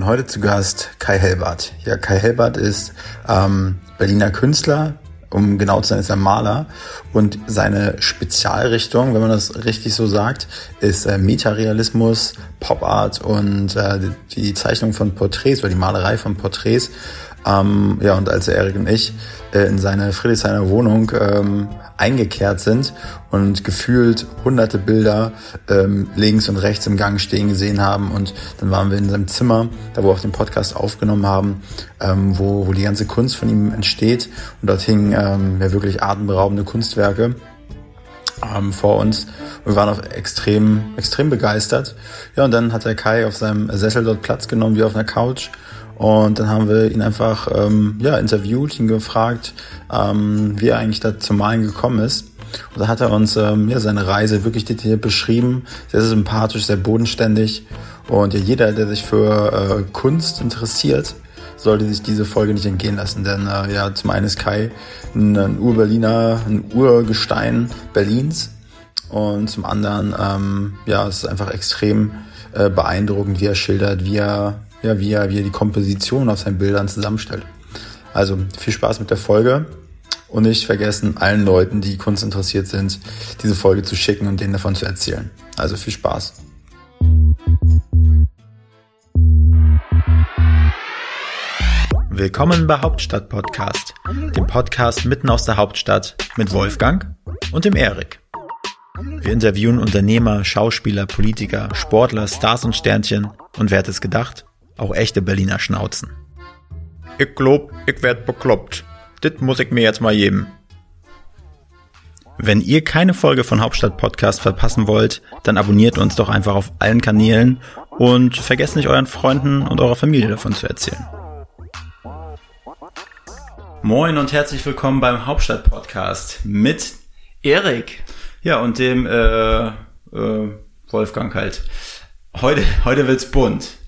Und heute zu Gast Kai Helbert. Ja, Kai Helbert ist ähm, Berliner Künstler, um genau zu sein, ist er Maler. Und seine Spezialrichtung, wenn man das richtig so sagt, ist äh, Metarealismus, Pop Art und äh, die Zeichnung von Porträts oder die Malerei von Porträts. Ähm, ja, und als Erik und ich äh, in seine Friedrichshainer Wohnung ähm, eingekehrt sind und gefühlt hunderte Bilder ähm, links und rechts im Gang stehen gesehen haben. Und dann waren wir in seinem Zimmer, da wo wir auch den Podcast aufgenommen haben, ähm, wo, wo die ganze Kunst von ihm entsteht. Und dort hingen ähm, ja wirklich atemberaubende Kunstwerke ähm, vor uns. Wir waren auch extrem, extrem begeistert. Ja, und dann hat der Kai auf seinem Sessel dort Platz genommen, wie auf einer Couch und dann haben wir ihn einfach ähm, ja, interviewt, ihn gefragt, ähm, wie er eigentlich da zum Malen gekommen ist. Und da hat er uns ähm, ja, seine Reise wirklich detailliert beschrieben, sehr, sehr sympathisch, sehr bodenständig. Und ja, jeder, der sich für äh, Kunst interessiert, sollte sich diese Folge nicht entgehen lassen. Denn äh, ja, zum einen ist Kai ein, ein Ur-Berliner, ein Urgestein Berlins. Und zum anderen, ähm, ja, es ist einfach extrem äh, beeindruckend, wie er schildert, wie er ja, wie er, wie er die Komposition auf seinen Bildern zusammenstellt. Also viel Spaß mit der Folge und nicht vergessen, allen Leuten, die Kunst interessiert sind, diese Folge zu schicken und denen davon zu erzählen. Also viel Spaß. Willkommen bei Hauptstadt Podcast, dem Podcast mitten aus der Hauptstadt mit Wolfgang und dem Erik. Wir interviewen Unternehmer, Schauspieler, Politiker, Sportler, Stars und Sternchen und wer hat es gedacht? Auch echte Berliner Schnauzen. Ich glaub, ich werd bekloppt. Dit muss ich mir jetzt mal geben. Wenn ihr keine Folge von Hauptstadt Podcast verpassen wollt, dann abonniert uns doch einfach auf allen Kanälen und vergesst nicht euren Freunden und eurer Familie davon zu erzählen. Moin und herzlich willkommen beim Hauptstadt Podcast mit Erik. Ja, und dem äh, äh, Wolfgang halt. Heute, heute wird's bunt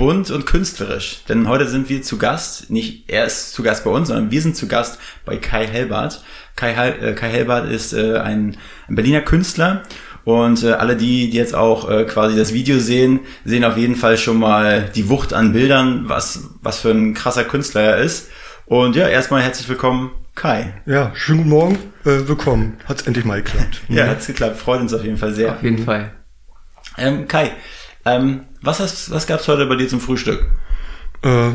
bunt und künstlerisch. Denn heute sind wir zu Gast, nicht er ist zu Gast bei uns, sondern wir sind zu Gast bei Kai Helbert. Kai, äh, Kai Helbert ist äh, ein, ein Berliner Künstler und äh, alle die, die jetzt auch äh, quasi das Video sehen, sehen auf jeden Fall schon mal die Wucht an Bildern, was, was für ein krasser Künstler er ist. Und ja, erstmal herzlich willkommen, Kai. Ja, schönen guten Morgen, äh, willkommen. Hat's endlich mal geklappt. ja, hat's geklappt. Freut uns auf jeden Fall sehr. Auf jeden Fall. Ähm, Kai, ähm, was, hast, was gab's heute bei dir zum Frühstück? Äh,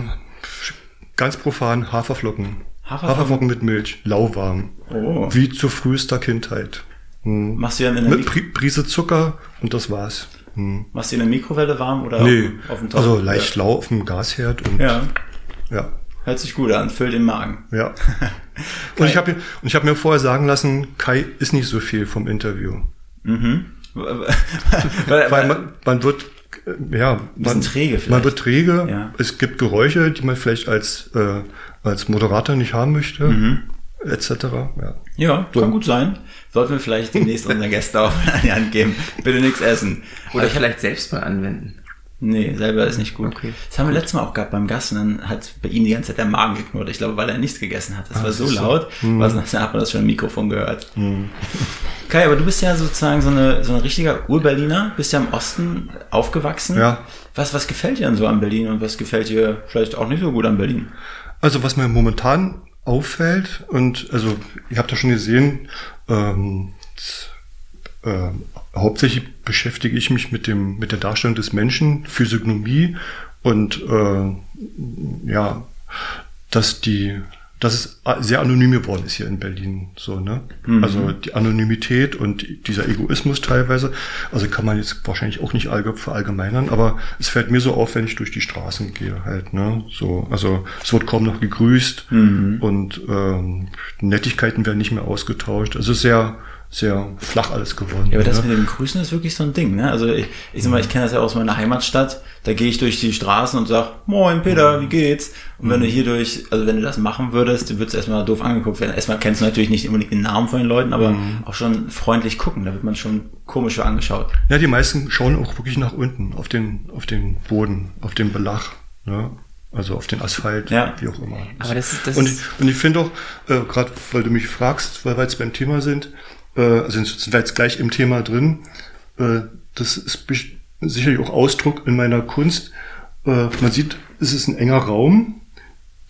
ganz profan Haferflocken. Haferflocken. Haferflocken mit Milch, lauwarm. Oh. Wie zu frühester Kindheit. Hm. Machst du ja in Mit Pri Prise Zucker und das war's. Hm. Machst du in der Mikrowelle warm oder nee, auf dem Topf? Also leicht lau auf dem Gasherd und ja. ja. Hört sich gut an, füllt den Magen. Ja. und ich habe hab mir vorher sagen lassen, Kai ist nicht so viel vom Interview. Mhm. Weil man, man wird ja, man, träge vielleicht. man wird träge. Ja. Es gibt Geräusche, die man vielleicht als, äh, als Moderator nicht haben möchte, mhm. etc. Ja, ja kann gut sein. Sollten wir vielleicht demnächst unseren Gästen auch an die Hand geben. Bitte nichts essen. Oder also, vielleicht selbst mal anwenden. Nee, selber ist nicht gut. Okay. Das haben wir letztes Mal auch gehabt beim Gast und dann hat bei ihm die ganze Zeit der Magen geknurrt. Ich glaube, weil er nichts gegessen hat. Das ah, war so laut, so. Mhm. was dann hat man das schon im Mikrofon gehört. Mhm. Kai, aber du bist ja sozusagen so, eine, so ein richtiger Ur-Berliner, bist ja im Osten aufgewachsen. Ja. Was, was gefällt dir denn so an Berlin und was gefällt dir vielleicht auch nicht so gut an Berlin? Also was mir momentan auffällt und also ihr habt ja schon gesehen, ähm, äh, hauptsächlich beschäftige ich mich mit dem mit der Darstellung des Menschen, Physiognomie und äh, ja, dass die dass es sehr anonym geworden ist hier in Berlin, so, ne? Mhm. Also die Anonymität und dieser Egoismus teilweise, also kann man jetzt wahrscheinlich auch nicht verallgemeinern, aber es fällt mir so auf, wenn ich durch die Straßen gehe halt, ne? So, also es wird kaum noch gegrüßt mhm. und ähm, Nettigkeiten werden nicht mehr ausgetauscht. Also sehr, sehr flach alles geworden. Ja, aber das ne? mit dem Grüßen ist wirklich so ein Ding. Ne? Also ich, ich sag mal, ich kenne das ja aus meiner Heimatstadt. Da gehe ich durch die Straßen und sag, Moin Peter, wie geht's? Und wenn du hier durch, also wenn du das machen würdest, du würdest erstmal doof angeguckt werden. Erstmal kennst du natürlich nicht unbedingt den Namen von den Leuten, aber mhm. auch schon freundlich gucken. Da wird man schon komisch angeschaut. Ja, die meisten schauen auch wirklich nach unten, auf den, auf den Boden, auf den Belach. Ne? Also auf den Asphalt, ja. wie auch immer. Aber das das und, ich, und ich finde auch, äh, gerade weil du mich fragst, weil wir jetzt beim Thema sind, äh, also sind wir jetzt gleich im Thema drin, äh, das ist sicherlich auch Ausdruck in meiner Kunst, äh, man sieht, es ist ein enger Raum.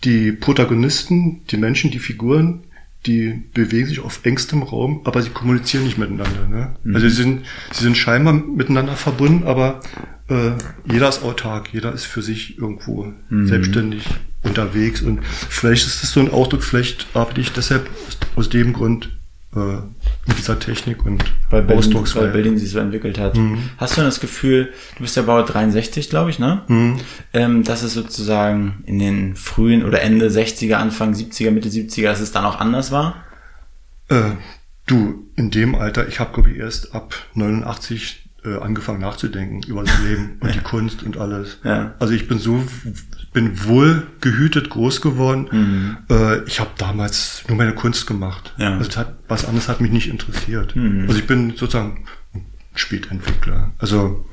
Die Protagonisten, die Menschen, die Figuren, die bewegen sich auf engstem Raum, aber sie kommunizieren nicht miteinander. Ne? Mhm. Also sie sind, sie sind scheinbar miteinander verbunden, aber äh, jeder ist autark, jeder ist für sich irgendwo mhm. selbstständig unterwegs. Und vielleicht ist das so ein Ausdruck, vielleicht arbeite ich deshalb aus, aus dem Grund mit dieser Technik und weil Berlin, weil Berlin sich so entwickelt hat. Mhm. Hast du das Gefühl, du bist ja Bauer 63, glaube ich, ne? Mhm. Ähm, dass es sozusagen in den frühen oder Ende 60er, Anfang 70er, Mitte 70er, dass es dann auch anders war? Äh, du, in dem Alter, ich habe glaube ich erst ab 89 äh, angefangen nachzudenken über das Leben und die Kunst und alles. Ja. Also ich bin so bin wohl gehütet groß geworden. Mhm. Äh, ich habe damals nur meine Kunst gemacht. Ja. Also hat, was anderes hat mich nicht interessiert. Mhm. Also ich bin sozusagen ein Spätentwickler. Also,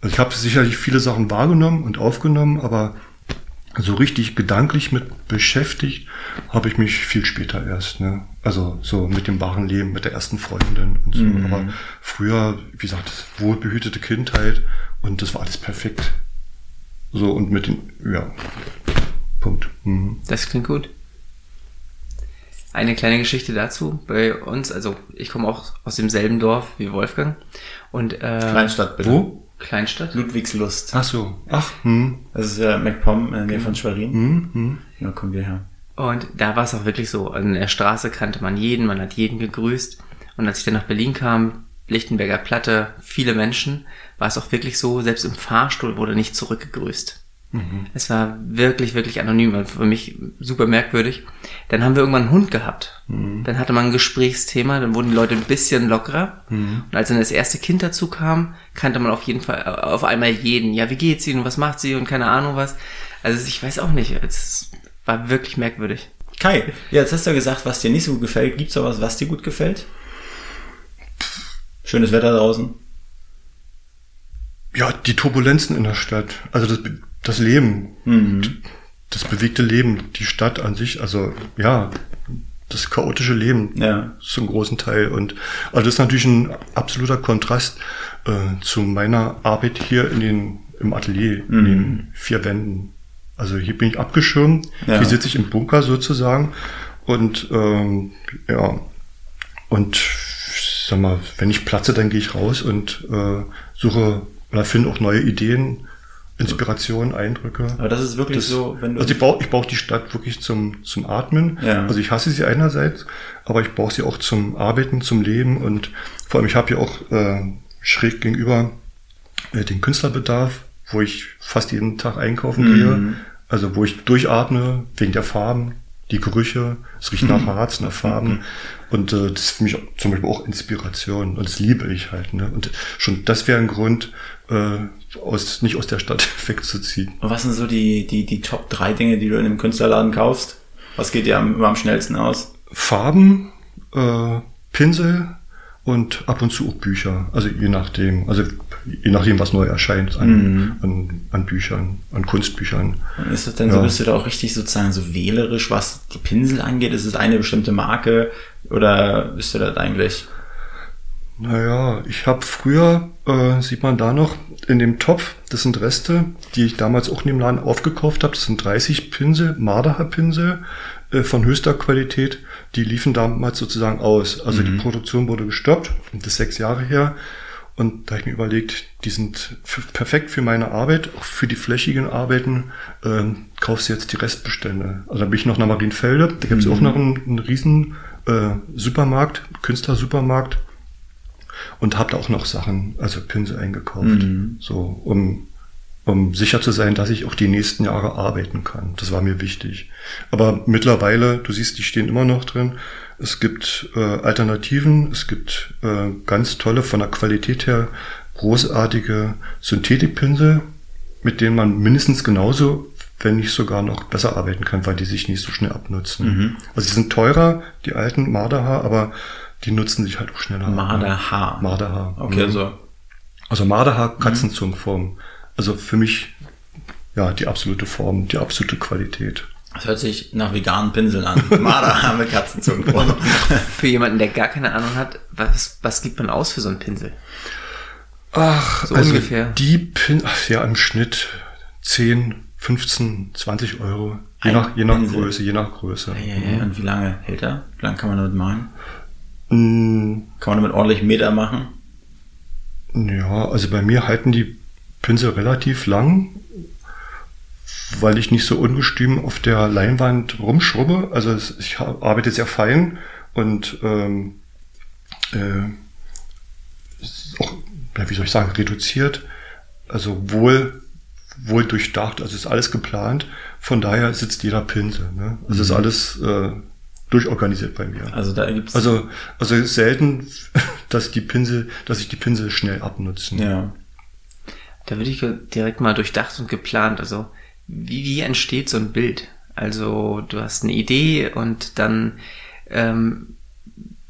also ich habe sicherlich viele Sachen wahrgenommen und aufgenommen, aber so richtig gedanklich mit beschäftigt habe ich mich viel später erst. Ne? Also so mit dem wahren Leben, mit der ersten Freundin und so. Mhm. Aber früher, wie gesagt, wohlbehütete Kindheit und das war alles perfekt. So und mit den, ja, Punkt. Mhm. Das klingt gut. Eine kleine Geschichte dazu bei uns, also ich komme auch aus demselben Dorf wie Wolfgang und äh, Kleinstadt bitte. Wo? Kleinstadt. Ludwigslust. Ach so. Ach. Hm. Das ist ja äh, MacPom in der Nähe von Schwerin. Hm, hm. Ja, kommen wir her. Und da war es auch wirklich so. An der Straße kannte man jeden, man hat jeden gegrüßt. Und als ich dann nach Berlin kam, Lichtenberger Platte, viele Menschen, war es auch wirklich so, selbst im Fahrstuhl wurde nicht zurückgegrüßt. Mhm. Es war wirklich, wirklich anonym, für mich super merkwürdig. Dann haben wir irgendwann einen Hund gehabt. Mhm. Dann hatte man ein Gesprächsthema, dann wurden die Leute ein bisschen lockerer. Mhm. Und als dann das erste Kind dazu kam, kannte man auf jeden Fall auf einmal jeden. Ja, wie geht's Ihnen? Was macht sie? Und keine Ahnung was. Also ich weiß auch nicht. Es war wirklich merkwürdig. Kai, jetzt hast du gesagt, was dir nicht so gut gefällt. Gibt's auch was, was dir gut gefällt? Schönes Wetter draußen. Ja, die Turbulenzen in der Stadt. Also das, das Leben. Mhm. Das bewegte Leben, die Stadt an sich, also ja, das chaotische Leben ja. zum großen Teil. Und also das ist natürlich ein absoluter Kontrast äh, zu meiner Arbeit hier in den, im Atelier, mhm. in den vier Wänden. Also hier bin ich abgeschirmt, ja. hier sitze ich im Bunker sozusagen und ähm, ja, und sag mal, wenn ich platze, dann gehe ich raus und äh, suche oder finde auch neue Ideen, Inspirationen, Eindrücke. Aber das ist wirklich das, so, wenn du. Also ich brauche ich brauch die Stadt wirklich zum, zum Atmen. Ja. Also ich hasse sie einerseits, aber ich brauche sie auch zum Arbeiten, zum Leben und vor allem ich habe ja auch äh, schräg gegenüber äh, den Künstlerbedarf, wo ich fast jeden Tag einkaufen mhm. gehe. Also wo ich durchatme wegen der Farben, die Gerüche, es riecht nach Harz, nach Farben. Und äh, das ist für mich zum Beispiel auch Inspiration und das liebe ich halt. Ne? Und schon das wäre ein Grund, äh, aus, nicht aus der Stadt wegzuziehen. Und was sind so die, die, die Top drei Dinge, die du in einem Künstlerladen kaufst? Was geht dir am, immer am schnellsten aus? Farben, äh, Pinsel und ab und zu auch Bücher. Also je nachdem, also je nachdem, was neu erscheint an, mhm. an, an Büchern, an Kunstbüchern. Und ist es denn ja. so, bist du da auch richtig sozusagen so wählerisch, was die Pinsel angeht? Ist es eine bestimmte Marke oder bist du das eigentlich? Naja, ich habe früher, äh, sieht man da noch, in dem Topf, das sind Reste, die ich damals auch in dem Laden aufgekauft habe. Das sind 30 Pinsel, Marderhaar-Pinsel äh, von höchster Qualität. Die liefen damals sozusagen aus. Also mhm. die Produktion wurde gestoppt, das ist sechs Jahre her. Und da habe ich mir überlegt, die sind perfekt für meine Arbeit, auch für die flächigen Arbeiten, äh, kaufst du jetzt die Restbestände. Also da bin ich noch nach Marienfelde, da gibt es mhm. auch noch einen, einen riesen äh, Supermarkt, Künstlersupermarkt und habe da auch noch Sachen, also Pinsel eingekauft, mhm. so um um sicher zu sein, dass ich auch die nächsten Jahre arbeiten kann. Das war mir wichtig. Aber mittlerweile, du siehst, die stehen immer noch drin. Es gibt äh, Alternativen, es gibt äh, ganz tolle, von der Qualität her großartige Synthetikpinsel, mit denen man mindestens genauso, wenn nicht sogar noch besser arbeiten kann, weil die sich nicht so schnell abnutzen. Mhm. Also sie sind teurer, die alten Marderhaar, aber die nutzen sich halt auch schneller. Marderhaar. Marderhaar. Okay, mhm. so. Also Marderhaar, Katzenzungenform. Mhm. Also für mich, ja, die absolute Form, die absolute Qualität. Das hört sich nach veganen Pinseln an. Marderhaar mit Katzenzungenform. für jemanden, der gar keine Ahnung hat, was, was gibt man aus für so einen Pinsel? Ach, so also ungefähr. Die Pin, ach, ja, im Schnitt 10, 15, 20 Euro. Je Ein nach, je nach Pinsel. Größe, je nach Größe. Ja, ja, ja. Und wie lange hält er? Wie lange kann man damit malen? Mm, Kann man damit ordentlich Meter machen? Ja, also bei mir halten die Pinsel relativ lang, weil ich nicht so ungestüm auf der Leinwand rumschrubbe. Also ich arbeite sehr fein und ähm, äh, auch, wie soll ich sagen, reduziert. Also wohl, wohl durchdacht. Also ist alles geplant. Von daher sitzt jeder Pinsel. Ne? Also ist alles äh, durchorganisiert bei mir. Also da gibt's Also, also selten, dass die Pinsel, dass sich die Pinsel schnell abnutzen. ja. Da würde ich direkt mal durchdacht und geplant. Also, wie, wie entsteht so ein Bild? Also, du hast eine Idee und dann ähm,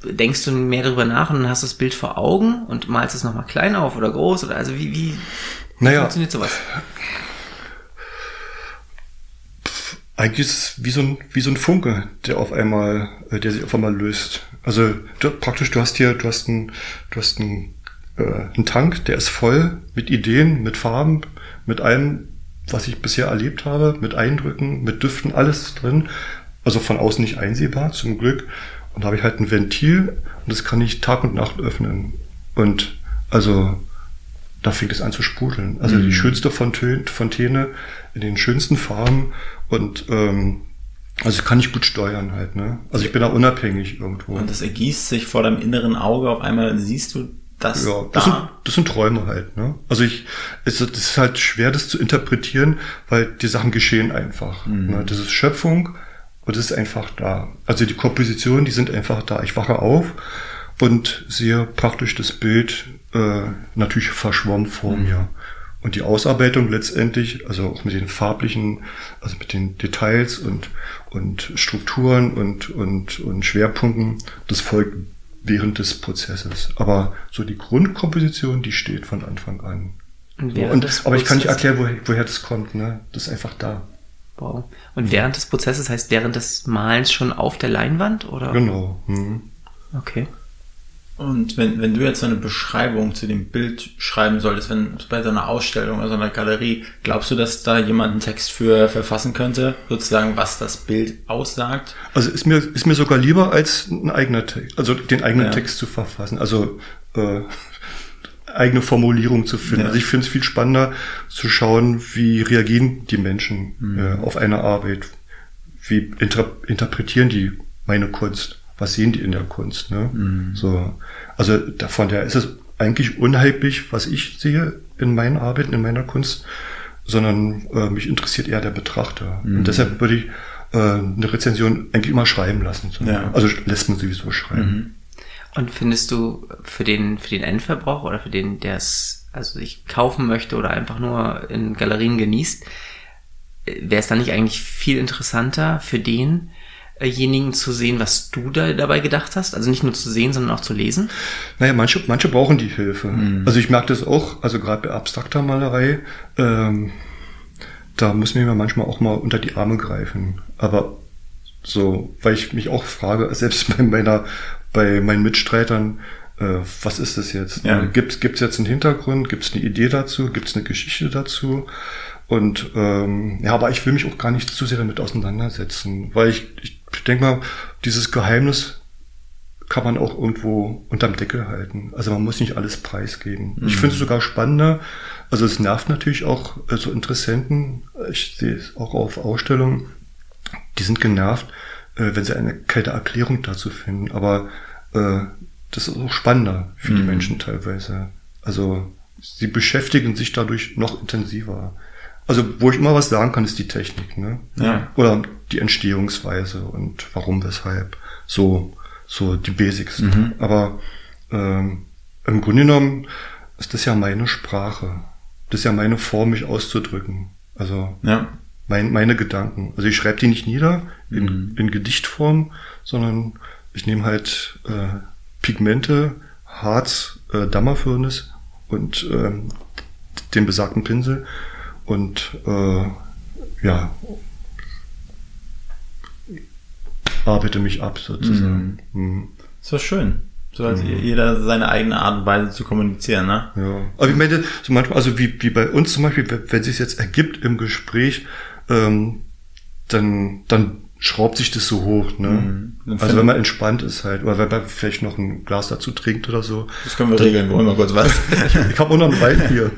denkst du mehr darüber nach und dann hast du das Bild vor Augen und malst es nochmal klein auf oder groß oder also wie, wie, Naja. funktioniert sowas? Eigentlich ist es wie so ein, wie so ein Funke, der auf einmal, äh, der sich auf einmal löst. Also du, praktisch, du hast hier, du hast einen, du hast einen, äh, einen Tank, der ist voll mit Ideen, mit Farben, mit allem, was ich bisher erlebt habe, mit Eindrücken, mit Düften, alles drin. Also von außen nicht einsehbar, zum Glück. Und da habe ich halt ein Ventil und das kann ich Tag und Nacht öffnen. Und also da fängt es an zu sprudeln. Also die schönste Fontä- Fontäne in den schönsten Farben und ähm, also kann ich gut steuern halt, ne? Also ich bin da unabhängig irgendwo. Und das ergießt sich vor deinem inneren Auge. Auf einmal siehst du das ja, das sind, da. das sind Träume halt, ne? Also ich, es, ist- das ist halt schwer, das zu interpretieren, weil die Sachen geschehen einfach. Ne? Das ist Schöpfung und das ist einfach da. Also die Kompositionen, die sind einfach da. Ich wache auf und sehe praktisch das Bild äh, natürlich verschwommen vor mir. Und die Ausarbeitung letztendlich, also auch mit den farblichen, also mit den Details und, und Strukturen und, und, und Schwerpunkten, das folgt während des Prozesses. Aber so die Grundkomposition, die steht von Anfang an. So, und, aber ich kann nicht erklären, woher, woher das kommt. Ne? Das ist einfach da. Wow. Und während des Prozesses heißt während des Malens schon auf der Leinwand oder? Genau. Mhm. Okay. Und wenn, wenn du jetzt so eine Beschreibung zu dem Bild schreiben solltest, wenn bei so einer Ausstellung oder so einer Galerie, glaubst du, dass da jemand einen Text für verfassen könnte, sozusagen, was das Bild aussagt? Also ist mir, ist mir sogar lieber, als ein eigener Text, also den eigenen Ja. Text zu verfassen. Also äh, eigene Formulierung zu finden. Ja. Also ich finde es viel spannender zu schauen, wie reagieren die Menschen äh, auf eine Arbeit. Wie inter interpretieren die meine Kunst? Was sehen die in der Kunst? Ne? So, also davon der ist es eigentlich unheimlich, was ich sehe in meinen Arbeiten, in meiner Kunst, sondern äh, mich interessiert eher der Betrachter. Und deshalb würde ich äh, eine Rezension eigentlich immer schreiben lassen. So. Ja. Also lässt man sowieso schreiben. Und findest du für den, für den Endverbraucher oder für den, der es also sich kaufen möchte oder einfach nur in Galerien genießt, wäre es dann nicht eigentlich viel interessanter für denjenigen zu sehen, was du da dabei gedacht hast? Also nicht nur zu sehen, sondern auch zu lesen? Naja, manche, manche brauchen die Hilfe. Also ich merke das auch, also gerade bei abstrakter Malerei, ähm, da muss mir manchmal auch mal unter die Arme greifen. Aber so, weil ich mich auch frage, selbst bei meiner, bei meinen Mitstreitern, äh, was ist das jetzt? Ja. Gibt es jetzt einen Hintergrund? Gibt es eine Idee dazu? Gibt es eine Geschichte dazu? Und ähm, ja, aber ich will mich auch gar nicht zu sehr damit auseinandersetzen, weil ich, ich denke mal, dieses Geheimnis kann man auch irgendwo unterm Deckel halten. Also man muss nicht alles preisgeben. Ich finde es sogar spannender. Also es nervt natürlich auch äh, so Interessenten. Ich sehe es auch auf Ausstellungen. Die sind genervt, äh, wenn sie eine kalte Erklärung dazu finden. Aber äh, das ist auch spannender für die Menschen teilweise. Also sie beschäftigen sich dadurch noch intensiver. Also wo ich immer was sagen kann, ist die Technik, ne? Ja. Oder die Entstehungsweise und warum, weshalb. So, so die Basics. Aber ähm, im Grunde genommen ist das ja meine Sprache. Das ist ja meine Form, mich auszudrücken. Also Ja. mein, meine Gedanken. Also ich schreibe die nicht nieder in, in Gedichtform, sondern ich nehme halt äh, Pigmente, Harz, äh, Dammerfirnis und ähm, den besagten Pinsel und äh, ja arbeite mich ab sozusagen. Mhm. Ist doch schön. So hat mhm. jeder seine eigene Art und Weise zu kommunizieren, ne? Ja. Aber ich meine, so manchmal, also wie, wie bei uns zum Beispiel, wenn sich jetzt ergibt im Gespräch, ähm, dann, dann schraubt sich das so hoch, ne? Mhm. Also wenn man entspannt ist halt, oder wenn man vielleicht noch ein Glas dazu trinkt oder so. Das können wir dann, regeln, wollen wir kurz was. ich habe auch noch ein Wein hier.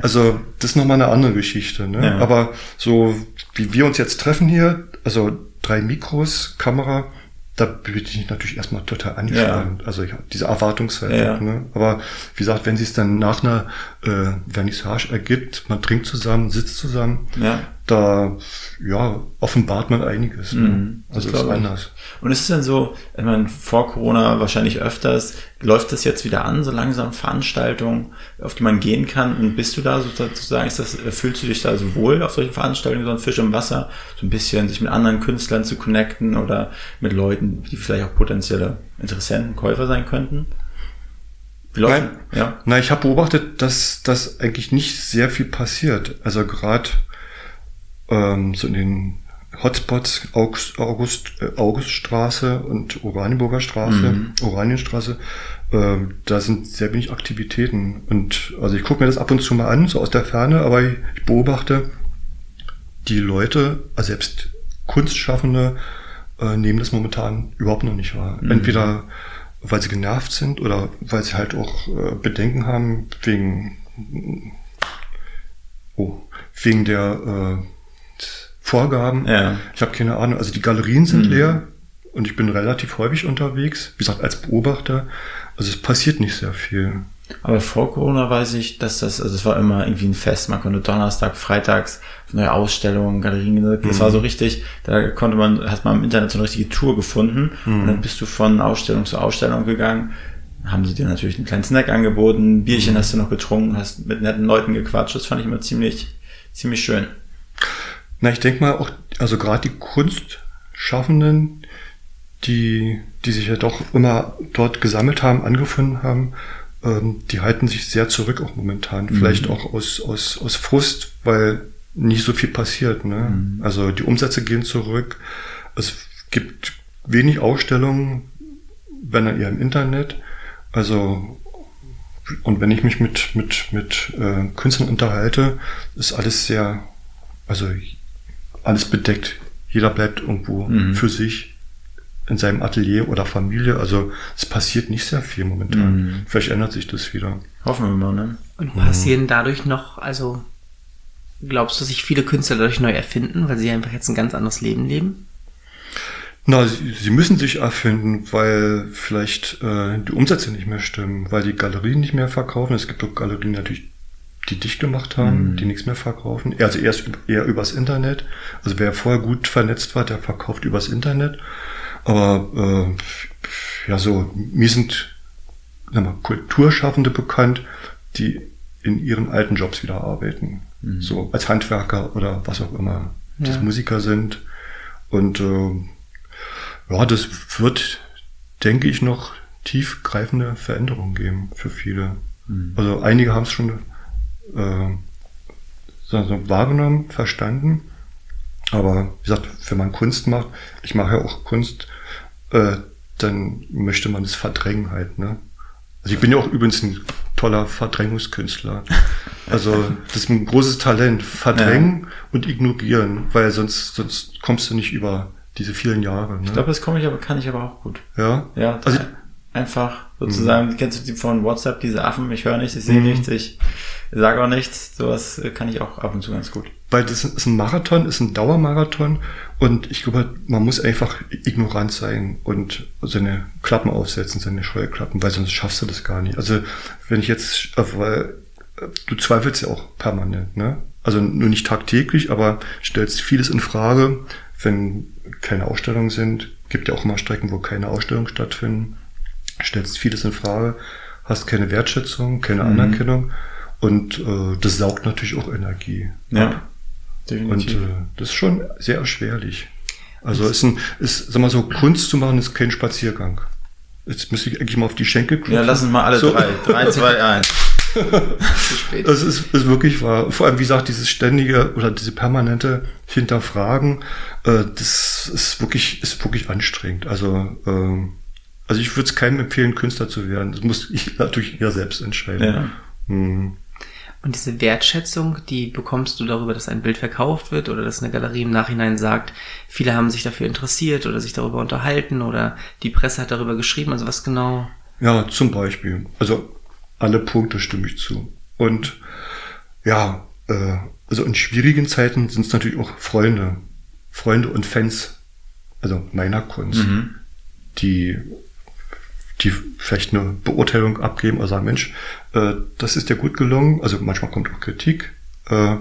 Also das ist nochmal eine andere Geschichte, ne? Ja. Aber so wie wir uns jetzt treffen hier, also drei Mikros, Kamera, da bin ich natürlich erstmal total angespannt. Ja. Also ich habe diese Erwartungshaltung. Ja. Ne? Aber wie gesagt, wenn sie es dann nach einer äh, Vernissage ergibt, man trinkt zusammen, sitzt zusammen, ja. Da ja, offenbart man einiges. Ne? Mhm, also ist anders. Und ist es denn so, ich meine, vor Corona wahrscheinlich öfters, läuft das jetzt wieder an, so langsam Veranstaltungen, auf die man gehen kann? Und bist du da sozusagen, ist das, fühlst du dich da so wohl auf solchen Veranstaltungen, so ein Fisch im Wasser, so ein bisschen sich mit anderen Künstlern zu connecten oder mit Leuten, die vielleicht auch potenzielle Interessenten, Käufer sein könnten? Nein, ja. Nein, ich habe beobachtet, dass das eigentlich nicht sehr viel passiert. Also gerade ähm, so in den Hotspots August, August, äh, Auguststraße und Oranienburger Straße, mhm. Oranienstraße, äh, da sind sehr wenig Aktivitäten. Und also ich gucke mir das ab und zu mal an, so aus der Ferne, aber ich, ich beobachte, die Leute, also selbst Kunstschaffende, äh, nehmen das momentan überhaupt noch nicht wahr. Mhm. Entweder weil sie genervt sind oder weil sie halt auch äh, Bedenken haben wegen, oh, wegen der äh, Vorgaben. Ja. Ich habe keine Ahnung. Also die Galerien sind mhm. leer und ich bin relativ häufig unterwegs, wie gesagt, als Beobachter. Also es passiert nicht sehr viel. Aber vor Corona weiß ich, dass das, also es war immer irgendwie ein Fest. Man konnte Donnerstag, Freitags neue Ausstellungen, Galerien, das mhm. war so richtig, da konnte man, hat man im Internet so eine richtige Tour gefunden mhm. und dann bist du von Ausstellung zu Ausstellung gegangen. Haben sie dir natürlich einen kleinen Snack angeboten, Bierchen mhm. hast du noch getrunken, hast mit netten Leuten gequatscht. Das fand ich immer ziemlich, ziemlich schön. Na, ich denke mal auch, also gerade die Kunstschaffenden, die, die sich ja doch immer dort gesammelt haben, angefunden haben, ähm, die halten sich sehr zurück auch momentan. Mhm. Vielleicht auch aus, aus, aus Frust, weil nicht so viel passiert. Ne? Mhm. Also die Umsätze gehen zurück. Es gibt wenig Ausstellungen, wenn dann eher im Internet. Also und wenn ich mich mit mit mit äh, Künstlern unterhalte, ist alles sehr, also alles bedeckt. Jeder bleibt irgendwo mhm. für sich in seinem Atelier oder Familie. Also es passiert nicht sehr viel momentan. Mhm. Vielleicht ändert sich das wieder. Hoffen wir mal, ne? Und passieren dadurch noch, also glaubst du, sich viele Künstler dadurch neu erfinden, weil sie einfach jetzt ein ganz anderes Leben leben? Na, sie, sie müssen sich erfinden, weil vielleicht äh, die Umsätze nicht mehr stimmen, weil die Galerien nicht mehr verkaufen. Es gibt auch Galerien natürlich, die dicht gemacht haben, mhm. die nichts mehr verkaufen. Also erst eher übers Internet. Also wer vorher gut vernetzt war, der verkauft übers Internet. Aber äh, ja, so, mir sind sag mal, Kulturschaffende bekannt, die in ihren alten Jobs wieder arbeiten. Mhm. So als Handwerker oder was auch immer. Ja. Das Musiker sind. Und äh, ja, das wird, denke ich, noch tiefgreifende Veränderungen geben für viele. Mhm. Also einige haben es schon äh, so wahrgenommen, verstanden. Aber wie gesagt, wenn man Kunst macht, ich mache ja auch Kunst, äh, dann möchte man es verdrängen halt, ne? Also ich bin ja auch übrigens ein toller Verdrängungskünstler. Also das ist ein großes Talent, verdrängen ja. und ignorieren, weil sonst sonst kommst du nicht über diese vielen Jahre. Ne? Ich glaube, das komme ich aber kann ich aber auch gut. Ja. Ja. Also einfach sozusagen. Mhm. Kennst du die von WhatsApp diese Affen? Ich höre nichts, ich sehe mhm. nichts, ich sage auch nichts. Sowas äh, kann ich auch ab und zu ganz gut. Weil das ist ein Marathon, ist ein Dauermarathon und ich glaube, man muss einfach ignorant sein und seine Klappen aufsetzen, seine Scheuerklappen, weil sonst schaffst du das gar nicht. Also wenn ich jetzt, äh, weil äh, du zweifelst ja auch permanent, ne? Also nur nicht tagtäglich, aber stellst vieles in Frage, wenn keine Ausstellungen sind. Gibt ja auch immer Strecken, wo keine Ausstellungen stattfinden. Stellst vieles in Frage, hast keine Wertschätzung, keine mhm. Anerkennung und äh, das saugt natürlich auch Energie. Ja. Ab. Definitiv. Und äh, das ist schon sehr erschwerlich. Also ist ein, ist, sag mal so, Kunst zu machen ist kein Spaziergang. Jetzt müsste ich eigentlich mal auf die Schenkel klopfen. Ja, lassen wir mal alle so. drei. Drei, zwei, eins. das ist, ist wirklich wahr. Vor allem, wie gesagt, dieses ständige oder diese permanente Hinterfragen, äh, das ist wirklich, ist wirklich anstrengend. Also, äh, Also ich würde es keinem empfehlen, Künstler zu werden. Das muss ich natürlich eher selbst entscheiden. Ja. Mhm. Und diese Wertschätzung, die bekommst du darüber, dass ein Bild verkauft wird oder dass eine Galerie im Nachhinein sagt, viele haben sich dafür interessiert oder sich darüber unterhalten oder die Presse hat darüber geschrieben. Also was genau? Ja, zum Beispiel. Also alle Punkte stimme ich zu. Und ja, äh, also in schwierigen Zeiten sind es natürlich auch Freunde, Freunde und Fans, also meiner Kunst, Mhm. die die vielleicht eine Beurteilung abgeben oder sagen, Mensch, äh, das ist dir gut gelungen. Also manchmal kommt auch Kritik. Äh,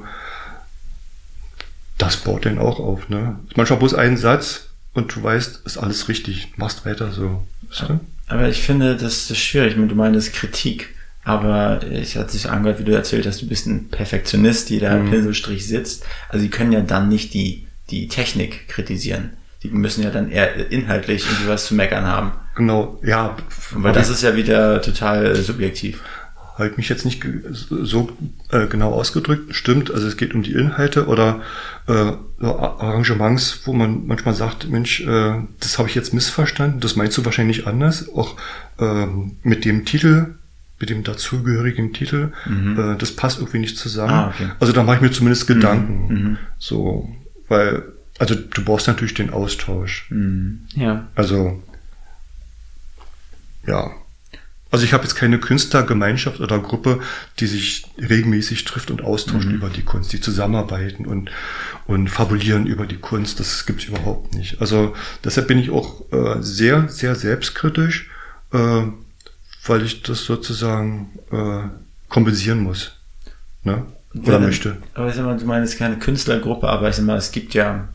das baut den auch auf. Ne? Manchmal bloß ein Satz und du weißt, ist alles richtig. Machst weiter so. Du? Aber ich finde, das ist schwierig. Du meinst Kritik. Aber ich hatte sich angehört, wie du erzählt hast, du bist ein Perfektionist, die da im Pinselstrich sitzt. Also die können ja dann nicht die, die Technik kritisieren. Die müssen ja dann eher inhaltlich irgendwie was zu meckern haben. Genau, ja. Weil das ist ja wieder total subjektiv. Habe ich mich jetzt nicht so äh, genau ausgedrückt. Stimmt, also es geht um die Inhalte oder äh, Arrangements, wo man manchmal sagt, Mensch, äh, das habe ich jetzt missverstanden, das meinst du wahrscheinlich anders. Auch ähm, mit dem Titel, mit dem dazugehörigen Titel, äh, das passt irgendwie nicht zusammen. Ah, okay. Also da mache ich mir zumindest Gedanken. So, weil, also du brauchst natürlich den Austausch. Ja. Also, ja. Also ich habe jetzt keine Künstlergemeinschaft oder Gruppe, die sich regelmäßig trifft und austauscht über die Kunst, die zusammenarbeiten und, und fabulieren über die Kunst. Das gibt's überhaupt nicht. Also deshalb bin ich auch äh, sehr, sehr selbstkritisch, äh, weil ich das sozusagen äh, kompensieren muss. Ne? Oder Ja, möchte. Aber ich sag mal, du meinst keine Künstlergruppe, aber ich sag mal, es gibt ja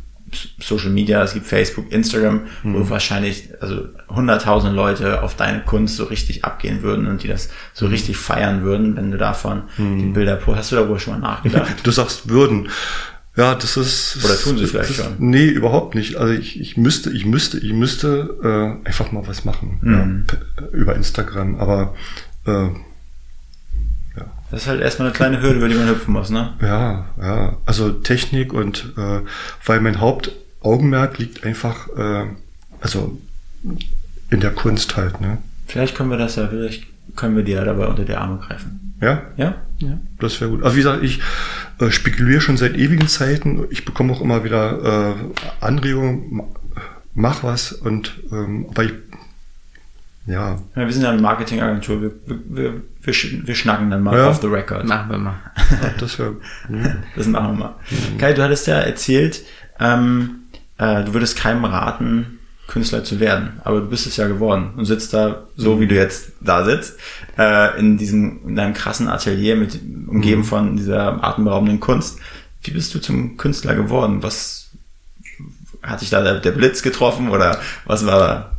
Social Media, es gibt Facebook, Instagram, Mhm. wo wahrscheinlich also hunderttausend Leute auf deine Kunst so richtig abgehen würden und die das Mhm. so richtig feiern würden, wenn du davon die Bilder pro. Hast du darüber schon mal nachgedacht? Du sagst würden. Ja, das ist. Oder tun sie vielleicht schon? Nee, überhaupt nicht. Also ich, ich müsste, ich müsste, ich müsste äh, einfach mal was machen. Ja, pe- über Instagram. Aber äh, Das ist halt erstmal eine kleine Hürde, über die man hüpfen muss, ne? ja, ja. Also Technik und äh, weil mein Hauptaugenmerk liegt einfach, äh, also in der Kunst halt, ne? Vielleicht können wir das ja, vielleicht können wir dir ja dabei unter die Arme greifen. Ja, Ja? Ja. Das wäre gut. Also wie gesagt, ich äh, spekuliere schon seit ewigen Zeiten. Ich bekomme auch immer wieder äh, Anregungen, ma- mach was und ähm, aber ich ja, ja wir sind ja eine Marketingagentur, wir, wir, wir, wir schnacken dann mal Ja. off the record. Machen wir mal. das wäre Das machen wir mal. Kai, du hattest ja erzählt, ähm, äh, du würdest keinem raten, Künstler zu werden, aber du bist es ja geworden und sitzt da, so wie du jetzt da sitzt, äh, in diesem, in deinem krassen Atelier mit, umgeben von dieser atemberaubenden Kunst. Wie bist du zum Künstler geworden? Was, hat dich da der, der Blitz getroffen oder was war da?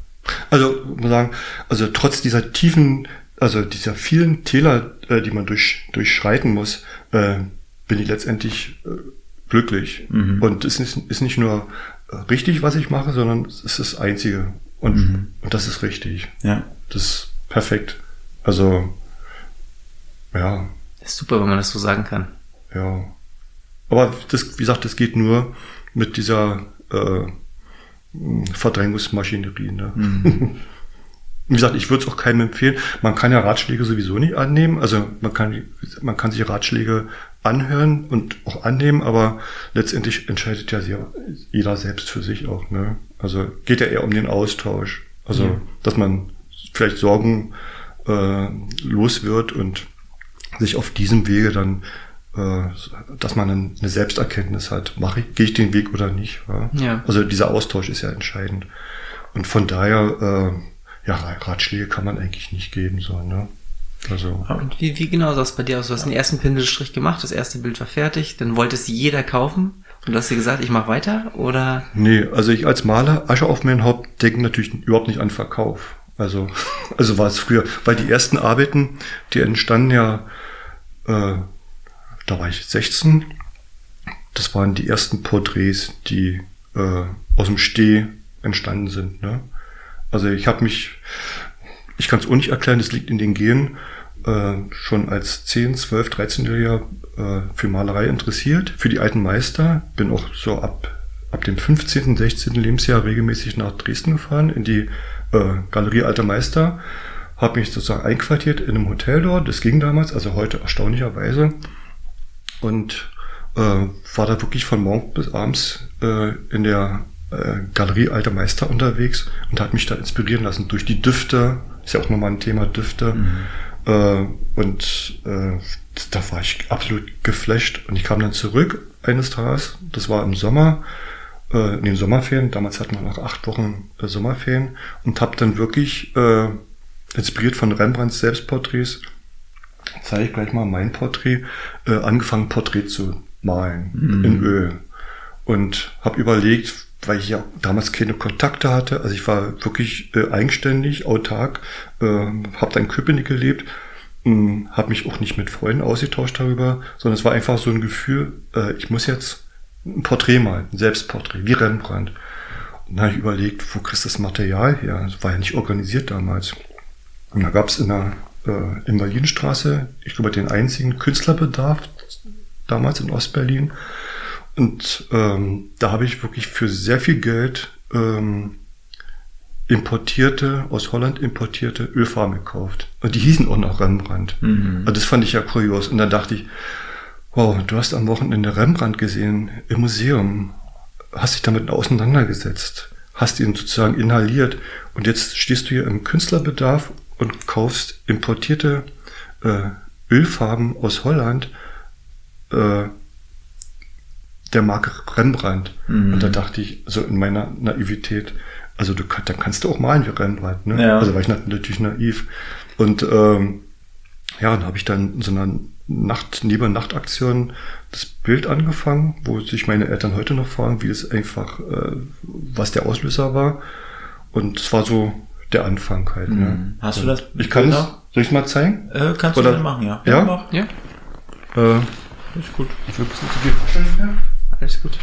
Also, muss man sagen, also trotz dieser tiefen, also dieser vielen Täler, äh, die man durch, durchschreiten muss, äh, bin ich letztendlich äh, glücklich. Und es ist, ist nicht nur äh, richtig, was ich mache, sondern es ist das Einzige. Und, und das ist richtig. Ja. Das ist perfekt. Also, ja, Das ist super, wenn man das so sagen kann. ja. Aber das, wie gesagt, das geht nur mit dieser äh, Verdrängungsmaschinerie. Ne? Wie gesagt, ich würde es auch keinem empfehlen. Man kann ja Ratschläge sowieso nicht annehmen. Also man kann, man kann sich Ratschläge anhören und auch annehmen, aber letztendlich entscheidet ja jeder selbst für sich auch. Ne? Also geht ja eher um den Austausch. Also, dass man vielleicht Sorgen äh, los wird und sich auf diesem Wege dann, dass man eine Selbsterkenntnis hat. Mache ich, gehe ich den Weg oder nicht? Ja? Ja. Also dieser Austausch ist ja entscheidend. Und von daher, äh, ja, Ratschläge kann man eigentlich nicht geben, so, ne? Also, Und wie, wie genau sah es bei dir aus? Du hast den ersten Pinselstrich gemacht, das erste Bild war fertig, dann wollte es jeder kaufen und du hast dir gesagt, ich mache weiter oder? nee, also ich als Maler, Asche auf mein Haupt, denke natürlich überhaupt nicht an Verkauf. Also, also war es früher, weil die ersten Arbeiten, die entstanden ja, äh, da war ich 16, das waren die ersten Porträts, die äh, aus dem Steh entstanden sind. Ne? Also ich habe mich, ich kann es auch nicht erklären, das liegt in den Genen, äh, schon als 10, 12, 13-Jähriger äh, für Malerei interessiert, für die alten Meister. Bin auch so ab, ab dem 15., 16. Lebensjahr regelmäßig nach Dresden gefahren, in die äh, Galerie Alter Meister, habe mich sozusagen einquartiert in einem Hotel dort. Das ging damals, also heute erstaunlicherweise. Und äh, war da wirklich von morgens bis abends äh, in der äh, Galerie Alter Meister unterwegs und hat mich da inspirieren lassen durch die Düfte. Ist ja auch nochmal ein Thema Düfte. Mhm. Äh, und äh, da war ich absolut geflasht. Und ich kam dann zurück eines Tages, das war im Sommer, äh, in den Sommerferien, damals hatten wir noch acht Wochen äh, Sommerferien, und habe dann wirklich, äh, inspiriert von Rembrandts Selbstporträts, zeige ich gleich mal mein Porträt, äh, angefangen Porträt zu malen mhm. in Öl. Und habe überlegt, weil ich ja damals keine Kontakte hatte, also ich war wirklich äh, eigenständig, autark, äh, habe dann in Köpenick gelebt, hm, habe mich auch nicht mit Freunden ausgetauscht darüber, sondern es war einfach so ein Gefühl, äh, ich muss jetzt ein Porträt malen, ein Selbstporträt, wie Rembrandt. Und dann habe ich überlegt, wo kriegst du das Material her? Das war ja nicht organisiert damals. Und da gab es in der äh, Invalidenstraße, ich glaube, den einzigen Künstlerbedarf damals in Ostberlin. Und ähm, da habe ich wirklich für sehr viel Geld ähm, importierte, aus Holland importierte Ölfarben gekauft. Und die hießen auch noch Rembrandt. Mhm. Also das fand ich ja kurios. Und dann dachte ich, wow, du hast am Wochenende Rembrandt gesehen im Museum, hast dich damit auseinandergesetzt, hast ihn sozusagen inhaliert und jetzt stehst du hier im Künstlerbedarf und kaufst importierte äh, Ölfarben aus Holland äh, der Marke Rembrandt. Mhm. Und da dachte ich, so in meiner Naivität, also du dann kannst du auch malen wie Rembrandt, ne? Ja. Also war ich natürlich naiv. Und ähm, ja, dann habe ich dann in so einer Nacht, neben Nachtaktion das Bild angefangen, wo sich meine Eltern heute noch fragen, wie das einfach, äh, was der Auslöser war. Und es war so der Anfang halt. Ne? Mhm. Ne? Hast du das? Ich kann es, soll ich es mal zeigen? Äh, kannst Oder, du machen, ja. Ja? Ja. Äh, ist gut. Ich will ein bisschen zu vorstellen. Alles gut.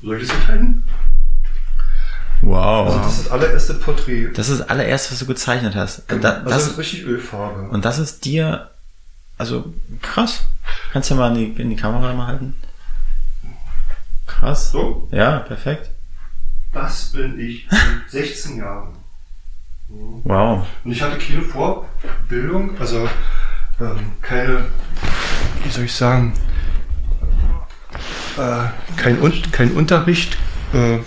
Soll ich das enthalten? Wow. Also das ist das allererste Porträt. Das ist das allererste, was du gezeichnet hast. Da, das, also das ist richtig Ölfarbe. Und das ist dir, also krass. Kannst du ja mal in die, in die Kamera mal halten? Krass. So? Ja, perfekt. Das bin ich mit 16 Jahren. Wow. Und ich hatte keine Vorbildung, also ähm, keine, wie soll ich sagen, äh, kein, kein Unterricht. Äh,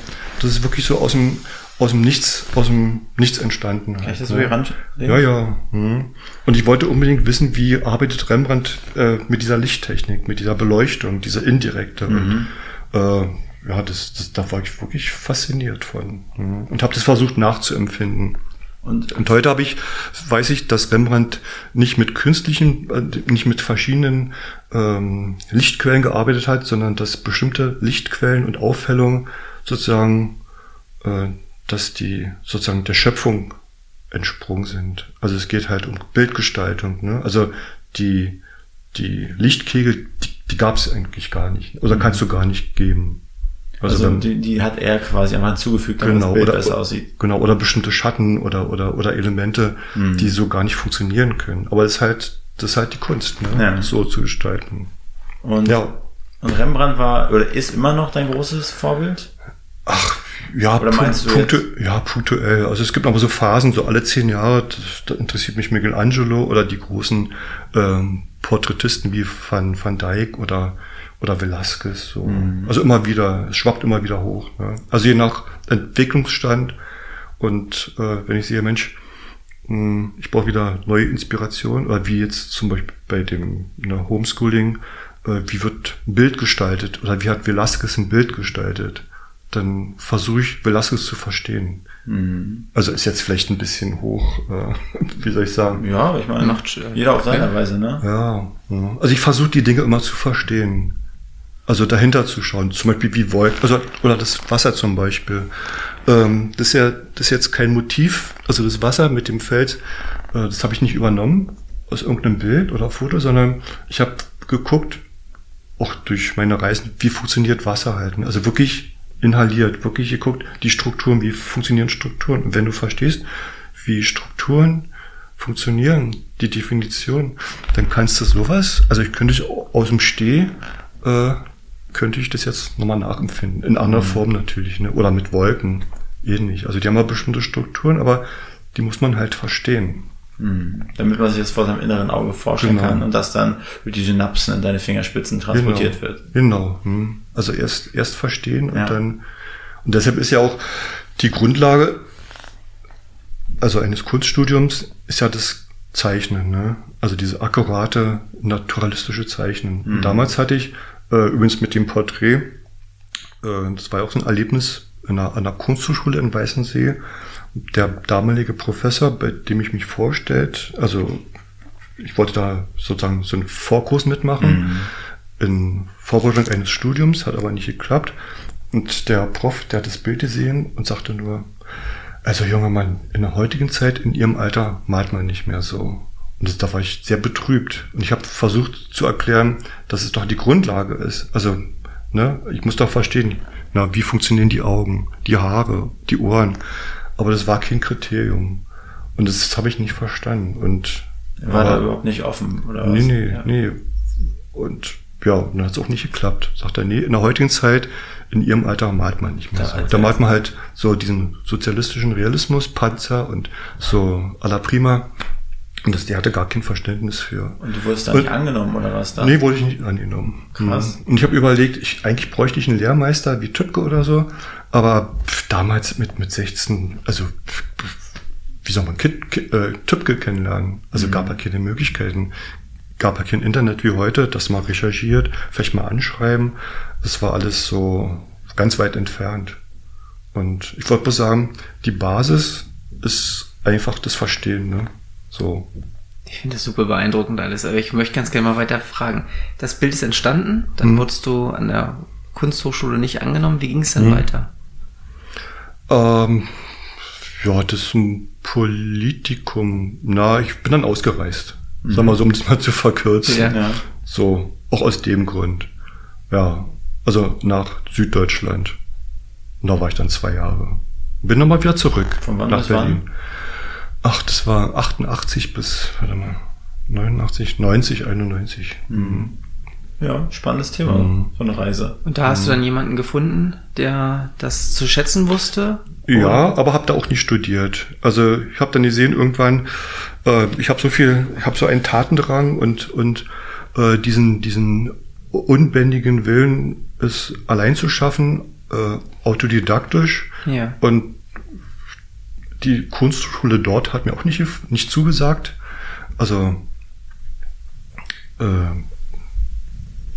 das ist wirklich so aus dem, aus dem Nichts, aus dem Nichts entstanden. Kann ich das so hier ran? Ja, ja. Mhm. Und ich wollte unbedingt wissen, wie arbeitet Rembrandt äh, mit dieser Lichttechnik, mit dieser Beleuchtung, dieser indirekte. Mhm. Äh, ja, das, das, da war ich wirklich fasziniert von. Mhm. Und habe das versucht nachzuempfinden. Und, und heute habe ich, weiß ich, dass Rembrandt nicht mit künstlichen, äh, nicht mit verschiedenen ähm, Lichtquellen gearbeitet hat, sondern dass bestimmte Lichtquellen und Aufhellung sozusagen, äh, dass die sozusagen der Schöpfung entsprungen sind. Also es geht halt um Bildgestaltung. Ne? Also die, die Lichtkegel, die, die gab es eigentlich gar nicht. Oder kannst du gar nicht geben. Also, also dann, die, die hat er quasi einfach hinzugefügt, damit genau, das Bild oder, besser aussieht. Genau, oder bestimmte Schatten oder, oder, oder Elemente, mhm. die so gar nicht funktionieren können. Aber das ist halt, das ist halt die Kunst, ne? Ja. so zu gestalten. Und, ja. und Rembrandt war oder ist immer noch dein großes Vorbild? Ach, ja, Oder meinst du punktu ja, punktuell. Also es gibt aber so Phasen, so alle zehn Jahre, da interessiert mich Michelangelo oder die großen ähm, Porträtisten wie Van, Van Dyck oder oder Velasquez. So. Mhm. Also immer wieder, es schwappt immer wieder hoch. Ne? Also je nach Entwicklungsstand und äh, wenn ich sehe, Mensch, mh, hm, ich brauche wieder neue Inspiration, oder wie jetzt zum Beispiel bei dem ne, Homeschooling, äh, wie wird ein Bild gestaltet oder wie hat Velasquez ein Bild gestaltet? Dann versuche ich Velasquez zu verstehen. Mhm. Also ist jetzt vielleicht ein bisschen hoch, äh, wie soll ich sagen? Ja, ich meine, macht jeder auf seine Weise, ne? Ja, ja. also ich versuche die Dinge immer zu verstehen. Also dahinter zu schauen, zum Beispiel wie Wolken, also, oder das Wasser zum Beispiel. Ähm, das ist ja das ist jetzt kein Motiv, also das Wasser mit dem Feld, äh, das habe ich nicht übernommen aus irgendeinem Bild oder Foto, sondern ich habe geguckt, auch durch meine Reisen, wie funktioniert Wasser halten. Also wirklich inhaliert, wirklich geguckt, die Strukturen, wie funktionieren Strukturen. Und wenn du verstehst, wie Strukturen funktionieren, die Definition, dann kannst du sowas, also ich könnte aus dem Steh äh, könnte ich das jetzt nochmal nachempfinden. In anderer Form natürlich, ne? Oder mit Wolken. Ähnlich. Also die haben ja bestimmte Strukturen, aber die muss man halt verstehen. Mhm. Damit man sich das vor seinem inneren Auge vorstellen Genau. kann und das dann über die Synapsen in deine Fingerspitzen transportiert genau. wird. Genau. Hm. Also erst, erst verstehen und Ja. dann. Und deshalb ist ja auch die Grundlage, also eines Kunststudiums, ist ja das Zeichnen, ne? Also diese akkurate, naturalistische Zeichnen. Und damals hatte ich, äh, übrigens mit dem Porträt, äh, das war ja auch so ein Erlebnis in einer, an der Kunsthochschule in Weißensee. Der damalige Professor, bei dem ich mich vorstellt, also ich wollte da sozusagen so einen Vorkurs mitmachen in Vorbereitung eines Studiums, hat aber nicht geklappt. Und der Prof, der hat das Bild gesehen und sagte nur, also junger Mann, in der heutigen Zeit, in ihrem Alter, malt man nicht mehr so. Und das, da war ich sehr betrübt. Und ich habe versucht zu erklären, dass es doch die Grundlage ist. Also, ne, ich muss doch verstehen, na, wie funktionieren die Augen, die Haare, die Ohren. Aber das war kein Kriterium. Und das habe ich nicht verstanden. Und War da überhaupt nicht offen, oder was? Nee, nee, Ja. nee. Und ja, und dann hat es auch nicht geklappt. Sagt er, nee, in der heutigen Zeit, in ihrem Alter malt man nicht mehr Da- so. Da malt man halt so diesen sozialistischen Realismus, Panzer und so à la prima. Und das, der hatte gar kein Verständnis für. Und du wurdest da nicht angenommen, oder was da? Nee, wurde ich nicht angenommen. Krass. Mhm. Und ich habe überlegt, ich, eigentlich bräuchte ich einen Lehrmeister wie Tübke oder so, aber pf, damals mit, mit 16, also pf, pf, wie soll man Kid, Kid, äh, Tübke kennenlernen? Also gab ja keine Möglichkeiten. Gab ja kein Internet wie heute, das mal recherchiert, vielleicht mal anschreiben. Das war alles so ganz weit entfernt. Und ich wollte bloß sagen, die Basis ist einfach das Verstehen, ne? So. Ich finde das super beeindruckend alles, aber ich möchte ganz gerne mal weiter fragen. Das Bild ist entstanden, dann wurdest du an der Kunsthochschule nicht angenommen. Wie ging es dann weiter? Ähm, ja, das ist ein Politikum. Na, ich bin dann ausgereist. Sag mal so, um das mal zu verkürzen. Ja. Ja. So, auch aus dem Grund. Ja, also nach Süddeutschland. Und da war ich dann zwei Jahre. Bin nochmal wieder zurück Von wann nach bis wann? Berlin. Ach, das war 88 bis, warte mal, 89, 90, 91. Mhm. Ja, spannendes Thema, Mhm. so eine Reise. Und da hast du dann jemanden gefunden, der das zu schätzen wusste? Ja, aber habe da auch nicht studiert. Also ich habe dann gesehen irgendwann, äh, ich habe so viel, ich habe so einen Tatendrang und und äh, diesen diesen unbändigen Willen, es allein zu schaffen, äh, autodidaktisch. Ja. Und die Kunstschule dort hat mir auch nicht nicht zugesagt. Also äh,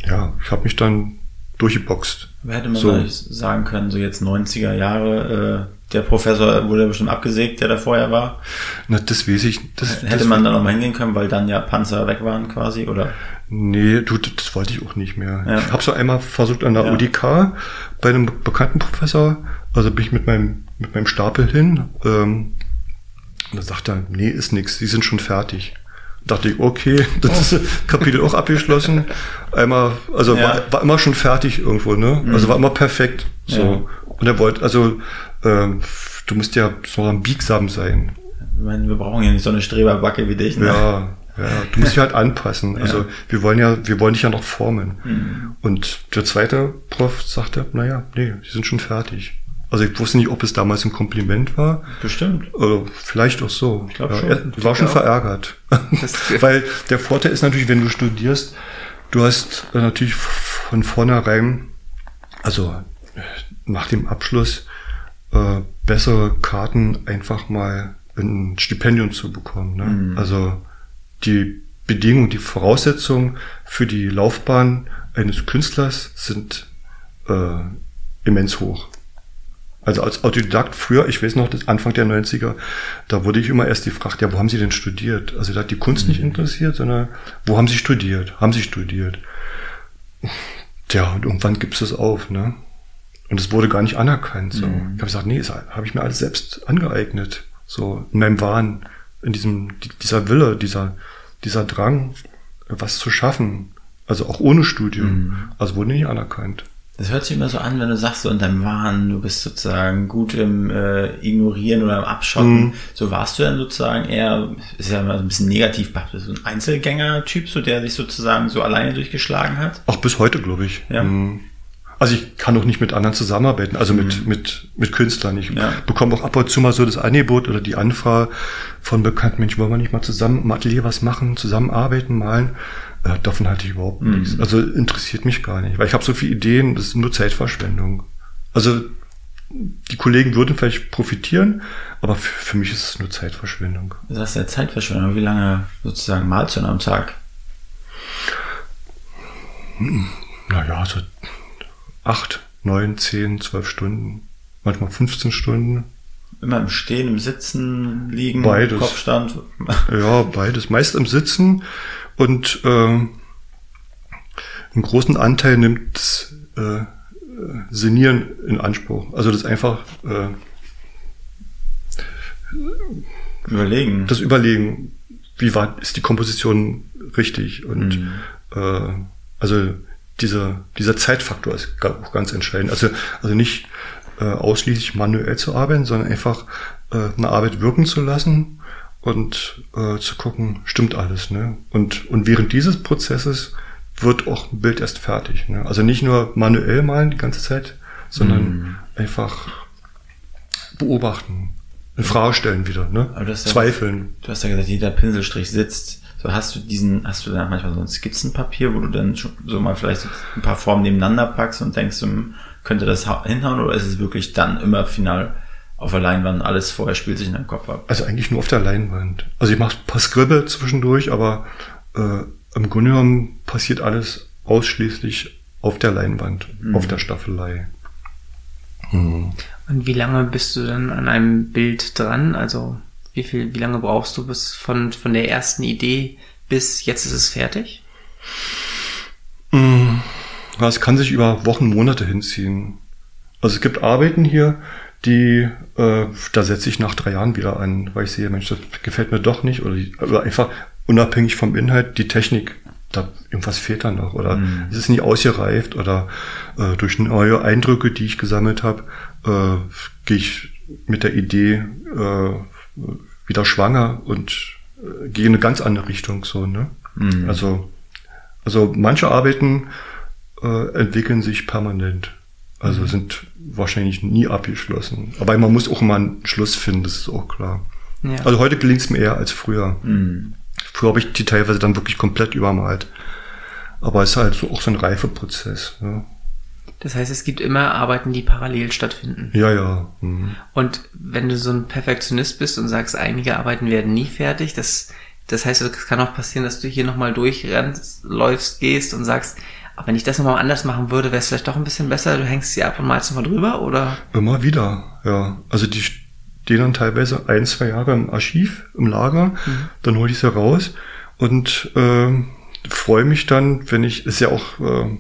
ja, ich habe mich dann durchgeboxt. Wer hätte man So. sagen können, so jetzt 90er Jahre, äh, der Professor wurde bestimmt abgesägt, der da vorher war. Na, das weiß ich. Das, Hätte das, man da nochmal hingehen können, weil dann ja Panzer weg waren quasi, oder? Nee, du, das das wollte ich auch nicht mehr. Ja. Ich habe so einmal versucht an der Ja. UDK bei einem bekannten Professor, also bin ich mit meinem, mit meinem Stapel hin, ähm, und dann sagt er, nee, ist nix, die sind schon fertig. Dachte ich, okay, das ist Kapitel auch abgeschlossen. Einmal, also Ja. war, war immer schon fertig irgendwo, ne? Also war immer perfekt. So. Und er wollte, also ähm, du musst ja so biegsam sein. Ich meine, wir brauchen ja nicht so eine Streberbacke wie dich, ne? Ja, ja, du musst dich halt anpassen. Also wir wollen ja, wir wollen dich ja noch formen. Mhm. Und der zweite Prof sagte, naja, nee, die sind schon fertig. Also ich wusste nicht, ob es damals ein Kompliment war. Bestimmt. Oder vielleicht auch so. glaub ja, schon. Er war Ich schon auch. verärgert. Weil der Vorteil ist natürlich, wenn du studierst, du hast äh, natürlich von vornherein, also äh, nach dem Abschluss, äh, bessere Karten einfach mal ein Stipendium zu bekommen. Ne? Mhm. Also die Bedingungen, die Voraussetzungen für die Laufbahn eines Künstlers sind äh, immens hoch. Also als Autodidakt früher, ich weiß noch, das Anfang der 90er, da wurde ich immer erst gefragt, ja, wo haben Sie denn studiert? Also da hat die Kunst nicht interessiert, sondern wo haben Sie studiert? Haben Sie studiert? Tja, und irgendwann gibst du es auf, ne? Und es wurde gar nicht anerkannt. So. Ich habe gesagt, nee, das habe ich mir alles selbst angeeignet. So in meinem Wahn, in diesem, die- dieser Wille, dieser, dieser Drang, was zu schaffen. Also auch ohne Studium. Also wurde nicht anerkannt. Das hört sich immer so an, wenn du sagst, so in deinem Wahn, du bist sozusagen gut im äh, Ignorieren oder im Abschotten. Mhm. So warst du dann sozusagen eher, ist ja mal so ein bisschen negativ so ein Einzelgänger-Typ, so der sich sozusagen so alleine durchgeschlagen hat? Auch bis heute, glaube ich. Ja. Mhm. Also ich kann auch nicht mit anderen zusammenarbeiten, also mit, Mhm. mit, mit Künstlern. Ich Ja. bekomme auch ab und zu mal so das Angebot oder die Anfrage von bekannten Menschen, wollen wir nicht mal zusammen im Atelier was machen, zusammenarbeiten, malen. Äh, davon halte ich überhaupt Mhm. nichts. Also interessiert mich gar nicht, weil ich habe so viele Ideen, das ist nur Zeitverschwendung. Also die Kollegen würden vielleicht profitieren, aber für, für mich ist es nur Zeitverschwendung. Das ist ja Zeitverschwendung. Wie lange sozusagen malst du am Tag? Naja, so acht, neun, zehn, zwölf Stunden, manchmal 15 Stunden. Immer im Stehen, im Sitzen, Liegen, Beides. Kopfstand? Ja, beides. Meist im Sitzen und ähm, einen großen Anteil nimmt äh, äh, Senieren in Anspruch. Also das einfach äh, Überlegen. das Überlegen, wie war ist die Komposition richtig und Mhm. äh, also dieser dieser Zeitfaktor ist auch ganz entscheidend. Also also nicht äh, ausschließlich manuell zu arbeiten, sondern einfach äh, eine Arbeit wirken zu lassen und äh, zu gucken, stimmt alles. Ne? Und und während dieses Prozesses wird auch ein Bild erst fertig. Ne? Also nicht nur manuell malen die ganze Zeit, sondern Mhm. einfach beobachten, in Frage stellen wieder, ne? Das ist ja- Zweifeln. Du hast ja gesagt, jeder Pinselstrich sitzt. So hast du diesen, hast du dann manchmal so ein Skizzenpapier, wo du dann schon so mal vielleicht so ein paar Formen nebeneinander packst und denkst, hm, könnte das hau- hinhauen oder ist es wirklich dann immer final auf der Leinwand alles vorher spielt sich in deinem Kopf ab? Also eigentlich nur auf der Leinwand. Also ich mache ein paar Skribble zwischendurch, aber äh, im Grunde genommen passiert alles ausschließlich auf der Leinwand, Mhm. auf der Staffelei. Und wie lange bist du dann an einem Bild dran? Also wie viel, wie lange brauchst du bis von, von der ersten Idee bis jetzt ist es fertig? Ja, Es kann sich über Wochen, Monate hinziehen. Also es gibt Arbeiten hier, die, äh, da setze ich nach drei Jahren wieder an, weil ich sehe, Mensch, das gefällt mir doch nicht. Oder, die, oder einfach unabhängig vom Inhalt, die Technik, da irgendwas fehlt dann noch. Oder Mhm. es ist nicht ausgereift oder äh, durch neue Eindrücke, die ich gesammelt habe, äh, gehe ich mit der Idee äh, wieder schwanger und äh, gehe in eine ganz andere Richtung. So, ne? Mhm. Also, also manche Arbeiten äh, entwickeln sich permanent. Also Mhm. sind wahrscheinlich nie abgeschlossen. Aber man muss auch mal einen Schluss finden, das ist auch klar. Ja. Also heute gelingt es mir eher als früher. Mhm. Früher habe ich die teilweise dann wirklich komplett übermalt. Aber es ist halt so auch so ein Reifeprozess. Ja, Das heißt, es gibt immer Arbeiten, die parallel stattfinden. ja. ja. Mhm. Und wenn du so ein Perfektionist bist und sagst, einige Arbeiten werden nie fertig, das, das heißt, es kann auch passieren, dass du hier nochmal durchrennst, läufst, gehst und sagst, aber wenn ich das nochmal anders machen würde, wäre es vielleicht doch ein bisschen besser, du hängst sie ab und malst nochmal drüber, oder? Immer wieder, ja. Also die stehen dann teilweise ein, zwei Jahre im Archiv, im Lager, dann hole ich sie raus und ähm, freue mich dann, wenn ich, ist ja auch, ähm,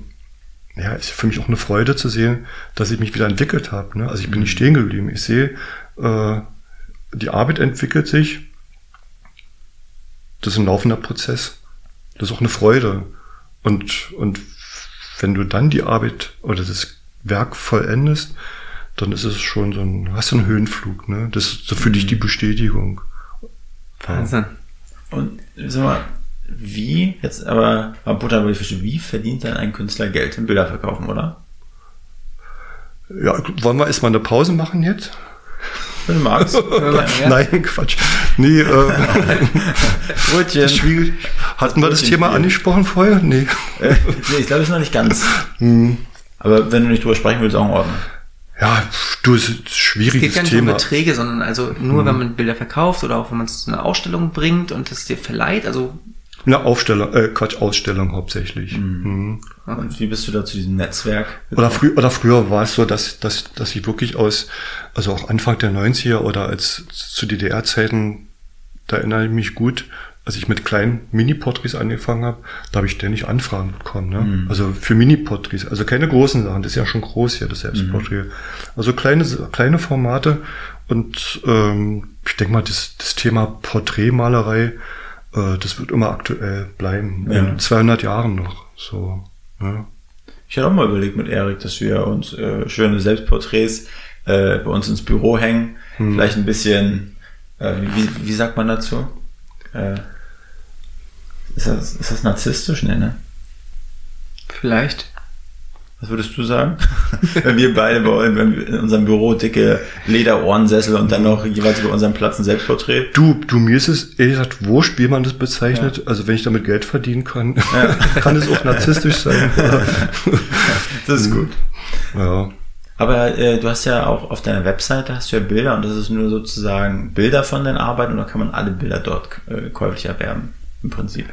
ja, ist für mich auch eine Freude zu sehen, dass ich mich wieder entwickelt habe. Ne? Also ich bin nicht stehen geblieben. Ich sehe, äh, die Arbeit entwickelt sich. Das ist ein laufender Prozess. Das ist auch eine Freude. Und, und wenn du dann die Arbeit oder das Werk vollendest, dann ist es schon so ein, hast du einen Höhenflug, ne? Das ist so für dich die Bestätigung. Wahnsinn. Und sag mal, wie, jetzt aber mal Butter die Fische, wie verdient dann ein Künstler Geld im Bilder verkaufen, oder? Ja, wollen wir erstmal eine Pause machen jetzt? Wenn du magst. Nein, Quatsch. Nee, äh, Brötchen. schwierig. Hatten wir das Thema angesprochen vorher? Nee. Äh, nee, ich glaube, es ist noch nicht ganz. Hm. Aber wenn du nicht drüber sprechen willst, auch in Ordnung. Ja, du, es ist ein Es geht schwieriges gar nicht um Thema. Beträge, sondern also nur, wenn man Bilder verkauft oder auch wenn man es zu einer Ausstellung bringt und es dir verleiht, also Eine Aufstellung, äh, Quatsch, Ausstellung hauptsächlich. Mhm. Und wie bist du da zu diesem Netzwerk? Oder, frü oder früher war es so, dass, dass, dass ich wirklich aus, also auch Anfang der 90er oder als zu DDR-Zeiten, da erinnere ich mich gut, als ich mit kleinen Mini-Porträts angefangen habe, da habe ich ständig Anfragen bekommen. Ne? Also für Mini-Porträts, also keine großen Sachen, das ist ja schon groß hier, das Selbstporträt. Also kleine, kleine Formate und ähm, ich denke mal, das, das Thema Porträtmalerei, äh, das wird immer aktuell bleiben. Ja. In 200 Jahren noch. So. Ne? Ich hatte auch mal überlegt mit Erik, dass wir uns äh, schöne Selbstporträts äh, bei uns ins Büro hängen. Vielleicht ein bisschen, äh, wie, wie sagt man dazu? Äh, ist, das, ist das narzisstisch? Nee, ne? vielleicht. Was würdest du sagen? wenn wir beide bei in unserem Büro dicke Lederohrensessel und dann noch jeweils über unseren Platz ein Selbstporträt. Du, du, mir ist es ehrlich gesagt wurscht, wie man das bezeichnet. Ja. Also wenn ich damit Geld verdienen kann, ja. kann es auch narzisstisch sein. das ist gut. Ja. Aber äh, du hast ja auch auf deiner Webseite hast du ja Bilder und das ist nur sozusagen Bilder von deinen Arbeiten oder kann man alle Bilder dort äh, käuflich erwerben im Prinzip?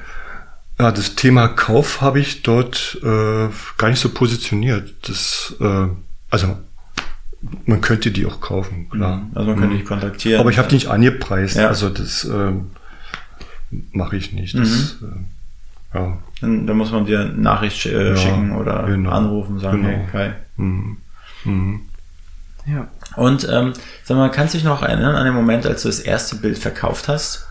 Ja, das Thema Kauf habe ich dort äh, gar nicht so positioniert. Das, äh, also man könnte die auch kaufen, klar. Mhm. Also man könnte die kontaktieren. Aber ich habe die nicht angepreist. Ja. Also das äh, mache ich nicht. Das, mhm. äh, ja. Dann, dann, muss man dir eine Nachricht äh, ja, schicken oder genau. anrufen, sagen, genau. hey Kai. Mhm. Mhm. Ja. Und ähm, sag mal, kannst du dich noch erinnern an den Moment, als du das erste Bild verkauft hast?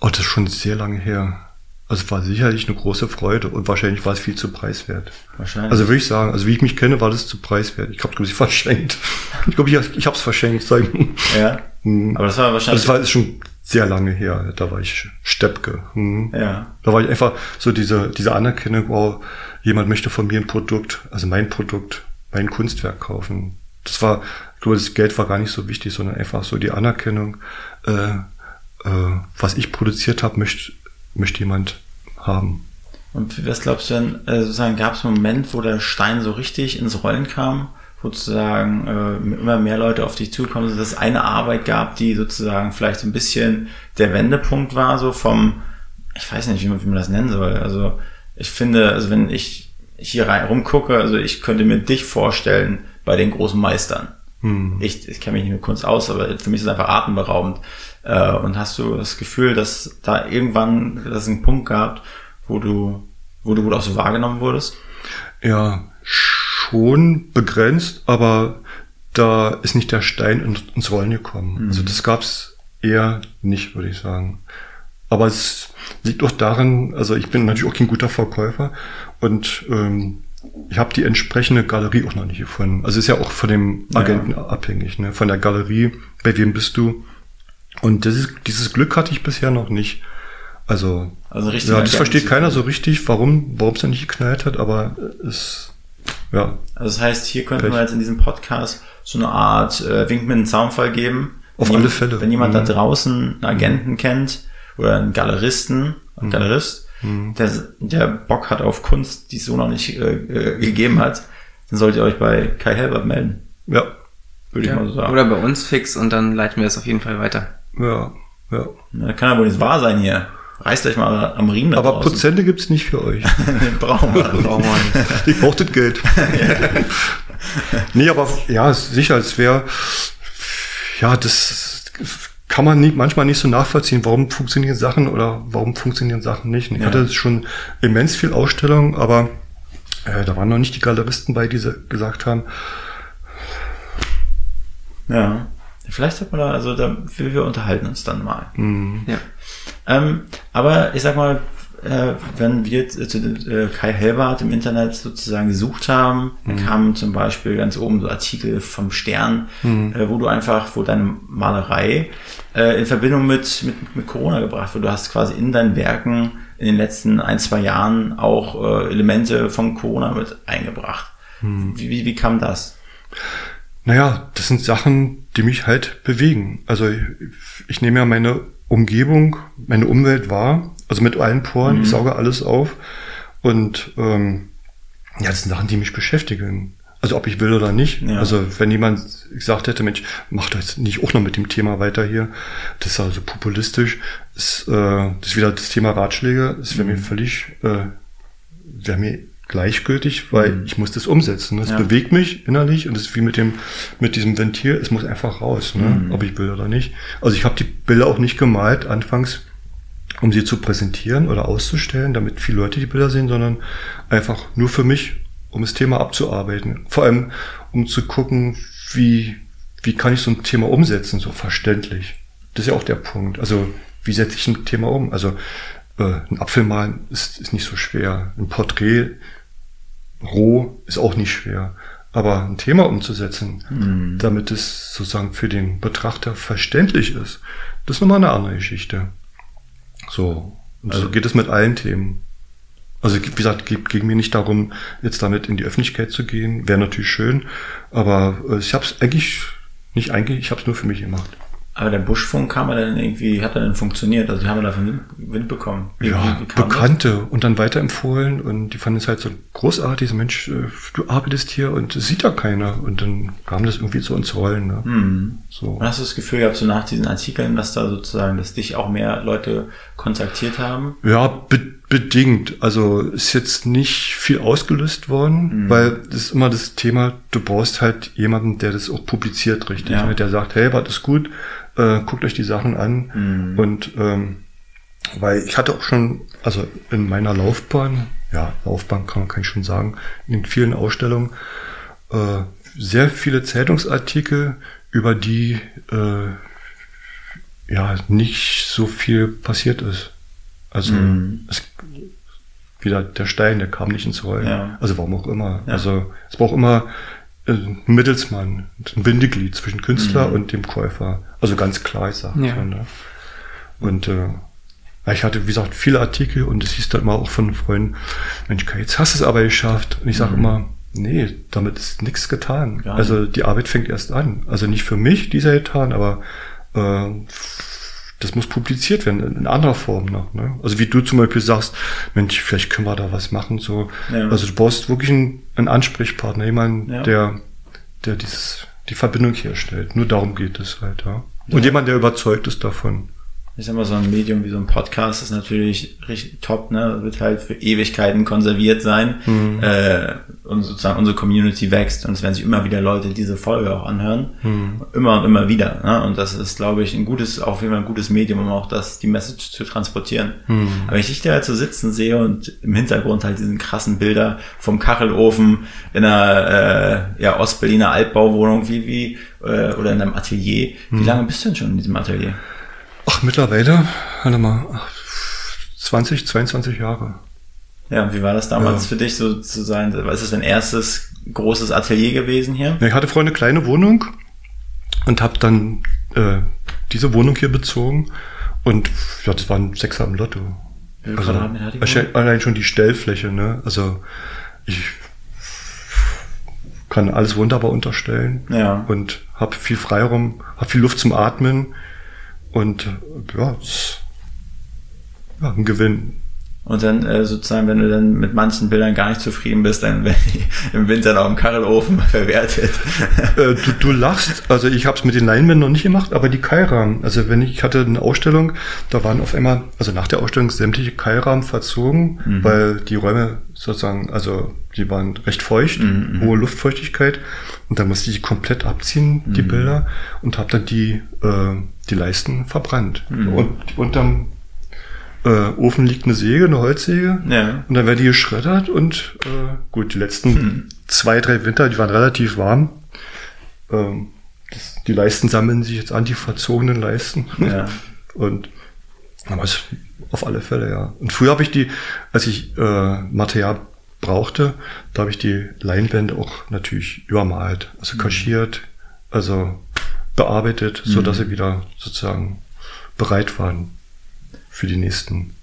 Oh, das ist schon sehr lange her. Also es war sicherlich eine große Freude und wahrscheinlich war es viel zu preiswert. Wahrscheinlich. Also würde ich sagen, also wie ich mich kenne, war das zu preiswert. Ich habe glaube ich verschenkt. Ich glaube, ich, ich habe es verschenkt. Sagen. Ja. Hm. Aber das war wahrscheinlich. Also das war schon sehr lange her. Da war ich Steppke. Hm. Ja. Da war ich einfach so diese diese Anerkennung, wow, jemand möchte von mir ein Produkt, also mein Produkt, mein Kunstwerk kaufen. Das war, ich glaube, das Geld war gar nicht so wichtig, sondern einfach so die Anerkennung. Äh, äh, was ich produziert habe, möchte, möchte jemand haben. Und was glaubst du denn, äh, sozusagen gab es einen Moment, wo der Stein so richtig ins Rollen kam, wo sozusagen äh, immer mehr Leute auf dich zukommen, dass es eine Arbeit gab, die sozusagen vielleicht so ein bisschen der Wendepunkt war, so vom, ich weiß nicht, wie man, wie man das nennen soll. Also ich finde, also wenn ich hier rein rumgucke, also ich könnte mir dich vorstellen bei den großen Meistern. Hm. Ich, ich kenne mich nicht mit Kunst aus, aber für mich ist es einfach atemberaubend. Äh, und hast du das Gefühl, dass da irgendwann das einen Punkt gab, wo du, wo du wohl auch so wahrgenommen wurdest? Ja, schon begrenzt, aber da ist nicht der Stein ins Rollen gekommen. Mhm. Also das gab's eher nicht, würde ich sagen. Aber es liegt auch daran, also ich bin natürlich auch kein guter Verkäufer und ähm, ich habe die entsprechende Galerie auch noch nicht gefunden. Also ist ja auch von dem Agenten ja. abhängig, ne? von der Galerie, bei wem bist du. Und dieses, dieses Glück hatte ich bisher noch nicht. Also, also richtig ja, das versteht keiner so richtig, warum warum es dann nicht geknallt hat, aber es ja. Also das heißt, hier könnten wir jetzt in diesem Podcast so eine Art äh, Wink mit einem Zaunfall geben. Auf alle Fälle. Wenn jemand mhm. da draußen einen Agenten mhm. kennt oder einen Galeristen, einen mhm. Galerist, mhm. der, der Bock hat auf Kunst, die es so noch nicht äh, äh, gegeben hat, dann solltet ihr euch bei Kai Helbert melden. Ja. Würde ja. ich mal so sagen. Oder bei uns fix und dann leiten wir es auf jeden Fall weiter. Ja, ja. Na, kann aber nicht wahr sein hier. Reißt euch mal am Riemen da Aber draußen. Prozente gibt's nicht für euch. brauchen wir, brauchen wir nicht. Ich brauche das Geld. nee, aber ja, sicher, es wäre, ja, das kann man nicht, manchmal nicht so nachvollziehen, warum funktionieren Sachen oder warum funktionieren Sachen nicht. Ich ja. hatte schon immens viel Ausstellung, aber äh, da waren noch nicht die Galeristen bei, die gesagt haben. Ja. Vielleicht hat man da, also da, wir, wir unterhalten uns dann mal. Mhm. Ja. Ähm, aber ich sag mal, äh, wenn wir zu äh, Kai Helbert im Internet sozusagen gesucht haben, mhm. kamen zum Beispiel ganz oben so Artikel vom Stern, mhm. äh, wo du einfach, wo deine Malerei äh, in Verbindung mit, mit, mit Corona gebracht wird. Du hast quasi in deinen Werken in den letzten ein, zwei Jahren auch äh, Elemente von Corona mit eingebracht. Mhm. Wie, wie, wie kam das? Naja, das sind Sachen, die mich halt bewegen. Also ich, ich nehme ja meine Umgebung, meine Umwelt wahr, also mit allen Poren, mhm. ich sauge alles auf. Und ähm, ja, das sind Sachen, die mich beschäftigen. Also ob ich will oder nicht. Ja. Also wenn jemand gesagt hätte, Mensch, mach das nicht auch noch mit dem Thema weiter hier, das ist also populistisch, ist, äh, das ist wieder das Thema Ratschläge, das wäre mhm. mir völlig, äh, wäre mir gleichgültig, weil mhm. ich muss das umsetzen. Das ja. bewegt mich innerlich und das ist wie mit dem mit diesem Ventil, es muss einfach raus, ne? Mhm. ob ich will oder nicht. Also ich habe die Bilder auch nicht gemalt anfangs, um sie zu präsentieren oder auszustellen, damit viele Leute die Bilder sehen, sondern einfach nur für mich, um das Thema abzuarbeiten. Vor allem, um zu gucken, wie wie kann ich so ein Thema umsetzen, so verständlich. Das ist ja auch der Punkt. Also wie setze ich ein Thema um? Also äh, ein Apfel malen ist, ist nicht so schwer. Ein Porträt roh ist auch nicht schwer. Aber ein Thema umzusetzen, mhm. damit es sozusagen für den Betrachter verständlich ist, das ist nochmal eine andere Geschichte. So. Also, so geht es mit allen Themen. Also wie gesagt, geht ging mir nicht darum, jetzt damit in die Öffentlichkeit zu gehen. Wäre natürlich schön, aber äh, ich habe es eigentlich nicht eigentlich, ich habe es nur für mich gemacht. Aber der Buschfunk kam er dann irgendwie, hat er dann funktioniert? Also die haben wir davon Wind bekommen. Wie, ja, wie, Bekannte das? und dann weiterempfohlen und die fanden es halt so großartig. So, Mensch, äh, du arbeitest hier und sieht ja keiner. Und dann kam das irgendwie zu uns rollen. Ne? Hm. So. Und hast du das Gefühl gehabt, so nach diesen Artikeln, dass da sozusagen, dass dich auch mehr Leute kontaktiert haben? Ja, be bedingt. Also ist jetzt nicht viel ausgelöst worden, mhm. weil das ist immer das Thema, du brauchst halt jemanden, der das auch publiziert, richtig. Ja. Ne? Der sagt, hey, was ist gut, äh, guckt euch die Sachen an. Mhm. Und ähm, weil ich hatte auch schon, also in meiner Laufbahn, ja, Laufbahn kann man kann ich schon sagen, in vielen Ausstellungen, äh, sehr viele Zeitungsartikel, über die äh, ja nicht so viel passiert ist. Also mhm. es, wieder der Stein, der kam nicht ins Rollen. Ja. Also warum auch immer. Ja. Also es braucht immer ein Mittelsmann, ein Bindeglied zwischen Künstler mhm. und dem Käufer. Also ganz klar, ich sage. Ja. Ne? Und äh, ich hatte, wie gesagt, viele Artikel und es hieß dann immer auch von Freunden, Mensch, jetzt hast du es aber geschafft. Und ich sage mhm. immer, nee, damit ist nichts getan. Gar also die Arbeit fängt erst an. Also nicht für mich, dieser getan, aber äh, das muss publiziert werden, in anderer Form noch. Ne? Also wie du zum Beispiel sagst, Mensch, vielleicht können wir da was machen. So. Ja. Also du brauchst wirklich einen, einen Ansprechpartner, jemanden, ja. der, der dieses, die Verbindung herstellt. Nur darum geht es halt, ja. Und jemand, der überzeugt ist davon ich sag mal, so ein Medium wie so ein Podcast ist natürlich richtig top, ne? Wird halt für Ewigkeiten konserviert sein. Mhm. Äh, und sozusagen unsere Community wächst und es werden sich immer wieder Leute diese Folge auch anhören. Mhm. Immer und immer wieder. Ne? Und das ist, glaube ich, ein gutes, auf jeden Fall ein gutes Medium, um auch das, die Message zu transportieren. Mhm. Aber wenn ich dich da halt so sitzen sehe und im Hintergrund halt diesen krassen Bilder vom Kachelofen in einer äh, ja, Ostberliner Altbauwohnung, wie, wie, äh, oder in einem Atelier. Wie mhm. lange bist du denn schon in diesem Atelier? Ach, mittlerweile, warte mal, 20, 22 Jahre. Ja, wie war das damals ja. für dich so zu sein? Was ist dein erstes großes Atelier gewesen hier? Ich hatte vorher eine kleine Wohnung und habe dann äh, diese Wohnung hier bezogen und ja, das waren sechs am Lotto. Also, allein schon die Stellfläche, ne? Also ich kann alles wunderbar unterstellen ja. und habe viel Freiraum, habe viel Luft zum Atmen und ja, ja ein Gewinn. Und dann äh, sozusagen, wenn du dann mit manchen Bildern gar nicht zufrieden bist, dann werden die im Winter noch im Kachelofen verwertet. Äh, du, du lachst, also ich habe es mit den Leinwänden noch nicht gemacht, aber die Keilrahmen, also wenn ich, ich hatte eine Ausstellung, da waren auf einmal, also nach der Ausstellung sämtliche Keilrahmen verzogen, mhm. weil die Räume sozusagen, also die waren recht feucht, mhm. hohe Luftfeuchtigkeit und da musste ich komplett abziehen, die mhm. Bilder und habe dann die, äh, die Leisten verbrannt. Mhm. Und unterm äh, Ofen liegt eine Säge, eine Holzsäge. Ja. Und dann werden die geschreddert und äh, gut, die letzten hm. zwei, drei Winter, die waren relativ warm. Ähm, das, die Leisten sammeln sich jetzt an, die verzogenen Leisten. Ja. und aber es, auf alle Fälle, ja. Und früher habe ich die, als ich äh, Material brauchte, da habe ich die Leinwände auch natürlich übermalt, also hm. kaschiert, also bearbeitet, so dass mhm. sie wieder sozusagen bereit waren für die nächsten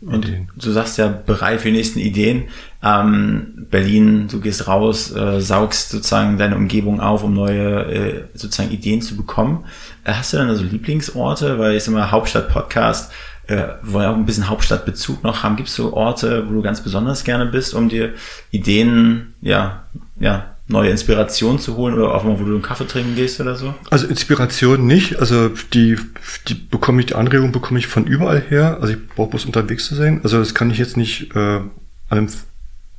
und Ideen. Du sagst ja bereit für die nächsten Ideen. Ähm, Berlin, du gehst raus, äh, saugst sozusagen deine Umgebung auf, um neue äh, sozusagen Ideen zu bekommen. Äh, hast du dann also Lieblingsorte? Weil ich sag mal, Hauptstadt-Podcast, äh, wo wir auch ein bisschen Hauptstadtbezug noch haben. Gibt es so Orte, wo du ganz besonders gerne bist, um dir Ideen, ja, ja, neue Inspiration zu holen oder auch mal, wo du einen Kaffee trinken gehst oder so? Also Inspiration nicht. Also die, die bekomme ich, die Anregung bekomme ich von überall her. Also ich brauche bloß unterwegs zu sein. Also das kann ich jetzt nicht äh, an einem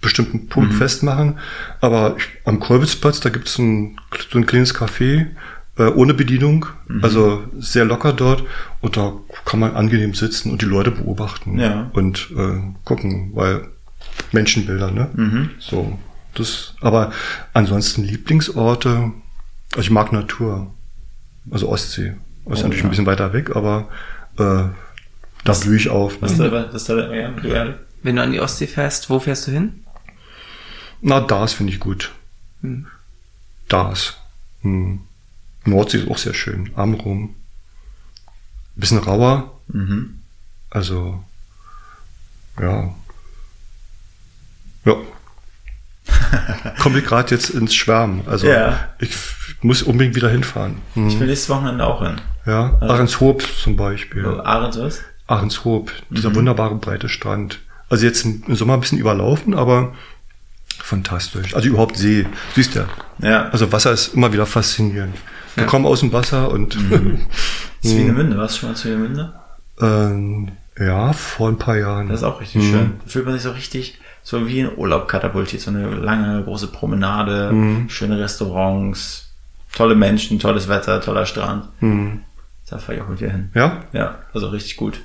bestimmten Punkt mhm. festmachen. Aber ich, am Kolbitzplatz, da gibt es ein, so ein kleines Café äh, ohne Bedienung. Mhm. Also sehr locker dort. Und da kann man angenehm sitzen und die Leute beobachten ja. und äh, gucken, weil Menschenbilder, ne? Mhm. So. Das, aber ansonsten Lieblingsorte, also ich mag Natur. Also Ostsee. Das ist oh, natürlich ja. ein bisschen weiter weg, aber äh, da blühe ich auf. Was ne? da, was da, ja, Wenn du an die Ostsee fährst, wo fährst du hin? Na, das finde ich gut. Hm. Das. Hm. Nordsee ist auch sehr schön. Amrum. Bisschen rauer. Mhm. Also, ja. Ja. Komme ich gerade jetzt ins Schwärmen. Also Ja. ich muss unbedingt wieder hinfahren. Hm. Ich will nächstes Wochenende auch hin. Ja, Ahrenshoop zum Beispiel. So, Arendt was? Ahrenshoop, dieser wunderbare breite Strand. Also jetzt im Sommer ein bisschen überlaufen, aber fantastisch. Also überhaupt See, siehst du. Ja. Also Wasser ist immer wieder faszinierend. Wir kommen aus dem Wasser und Swinemünde, warst du schon mal Swinemünde? ähm, ja, vor ein paar Jahren. Das ist auch richtig schön. Da fühlt man sich so richtig so wie in Urlaub katapultiert. So eine lange, große Promenade, schöne Restaurants, tolle Menschen, tolles Wetter, toller Strand. Da fahre ich auch mit dir hin. Ja? Ja, also richtig gut.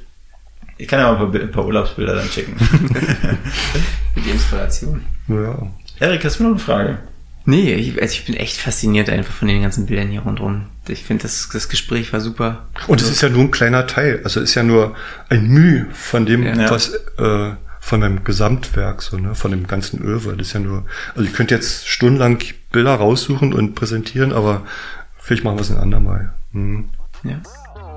Ich kann ja mal ein paar, ein paar Urlaubsbilder dann schicken. Für die Inspiration. Ja. Erik, hast du noch eine Frage? Nee, ich, also ich bin echt fasziniert einfach von den ganzen Bildern hier rundherum. Ich finde, das, das Gespräch war super. Und es ist ja nur ein kleiner Teil. Also es ist ja nur ein Mühe von dem, Ja. was äh, von meinem Gesamtwerk, so, ne, von dem ganzen Öwe. Das ist ja nur, also ich könnte jetzt stundenlang Bilder raussuchen und präsentieren, aber vielleicht machen wir es ein andermal. Hm. Ja.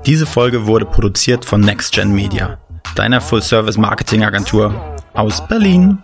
Diese Folge wurde produziert von NextGen Media, deiner Full-Service-Marketing-Agentur aus Berlin.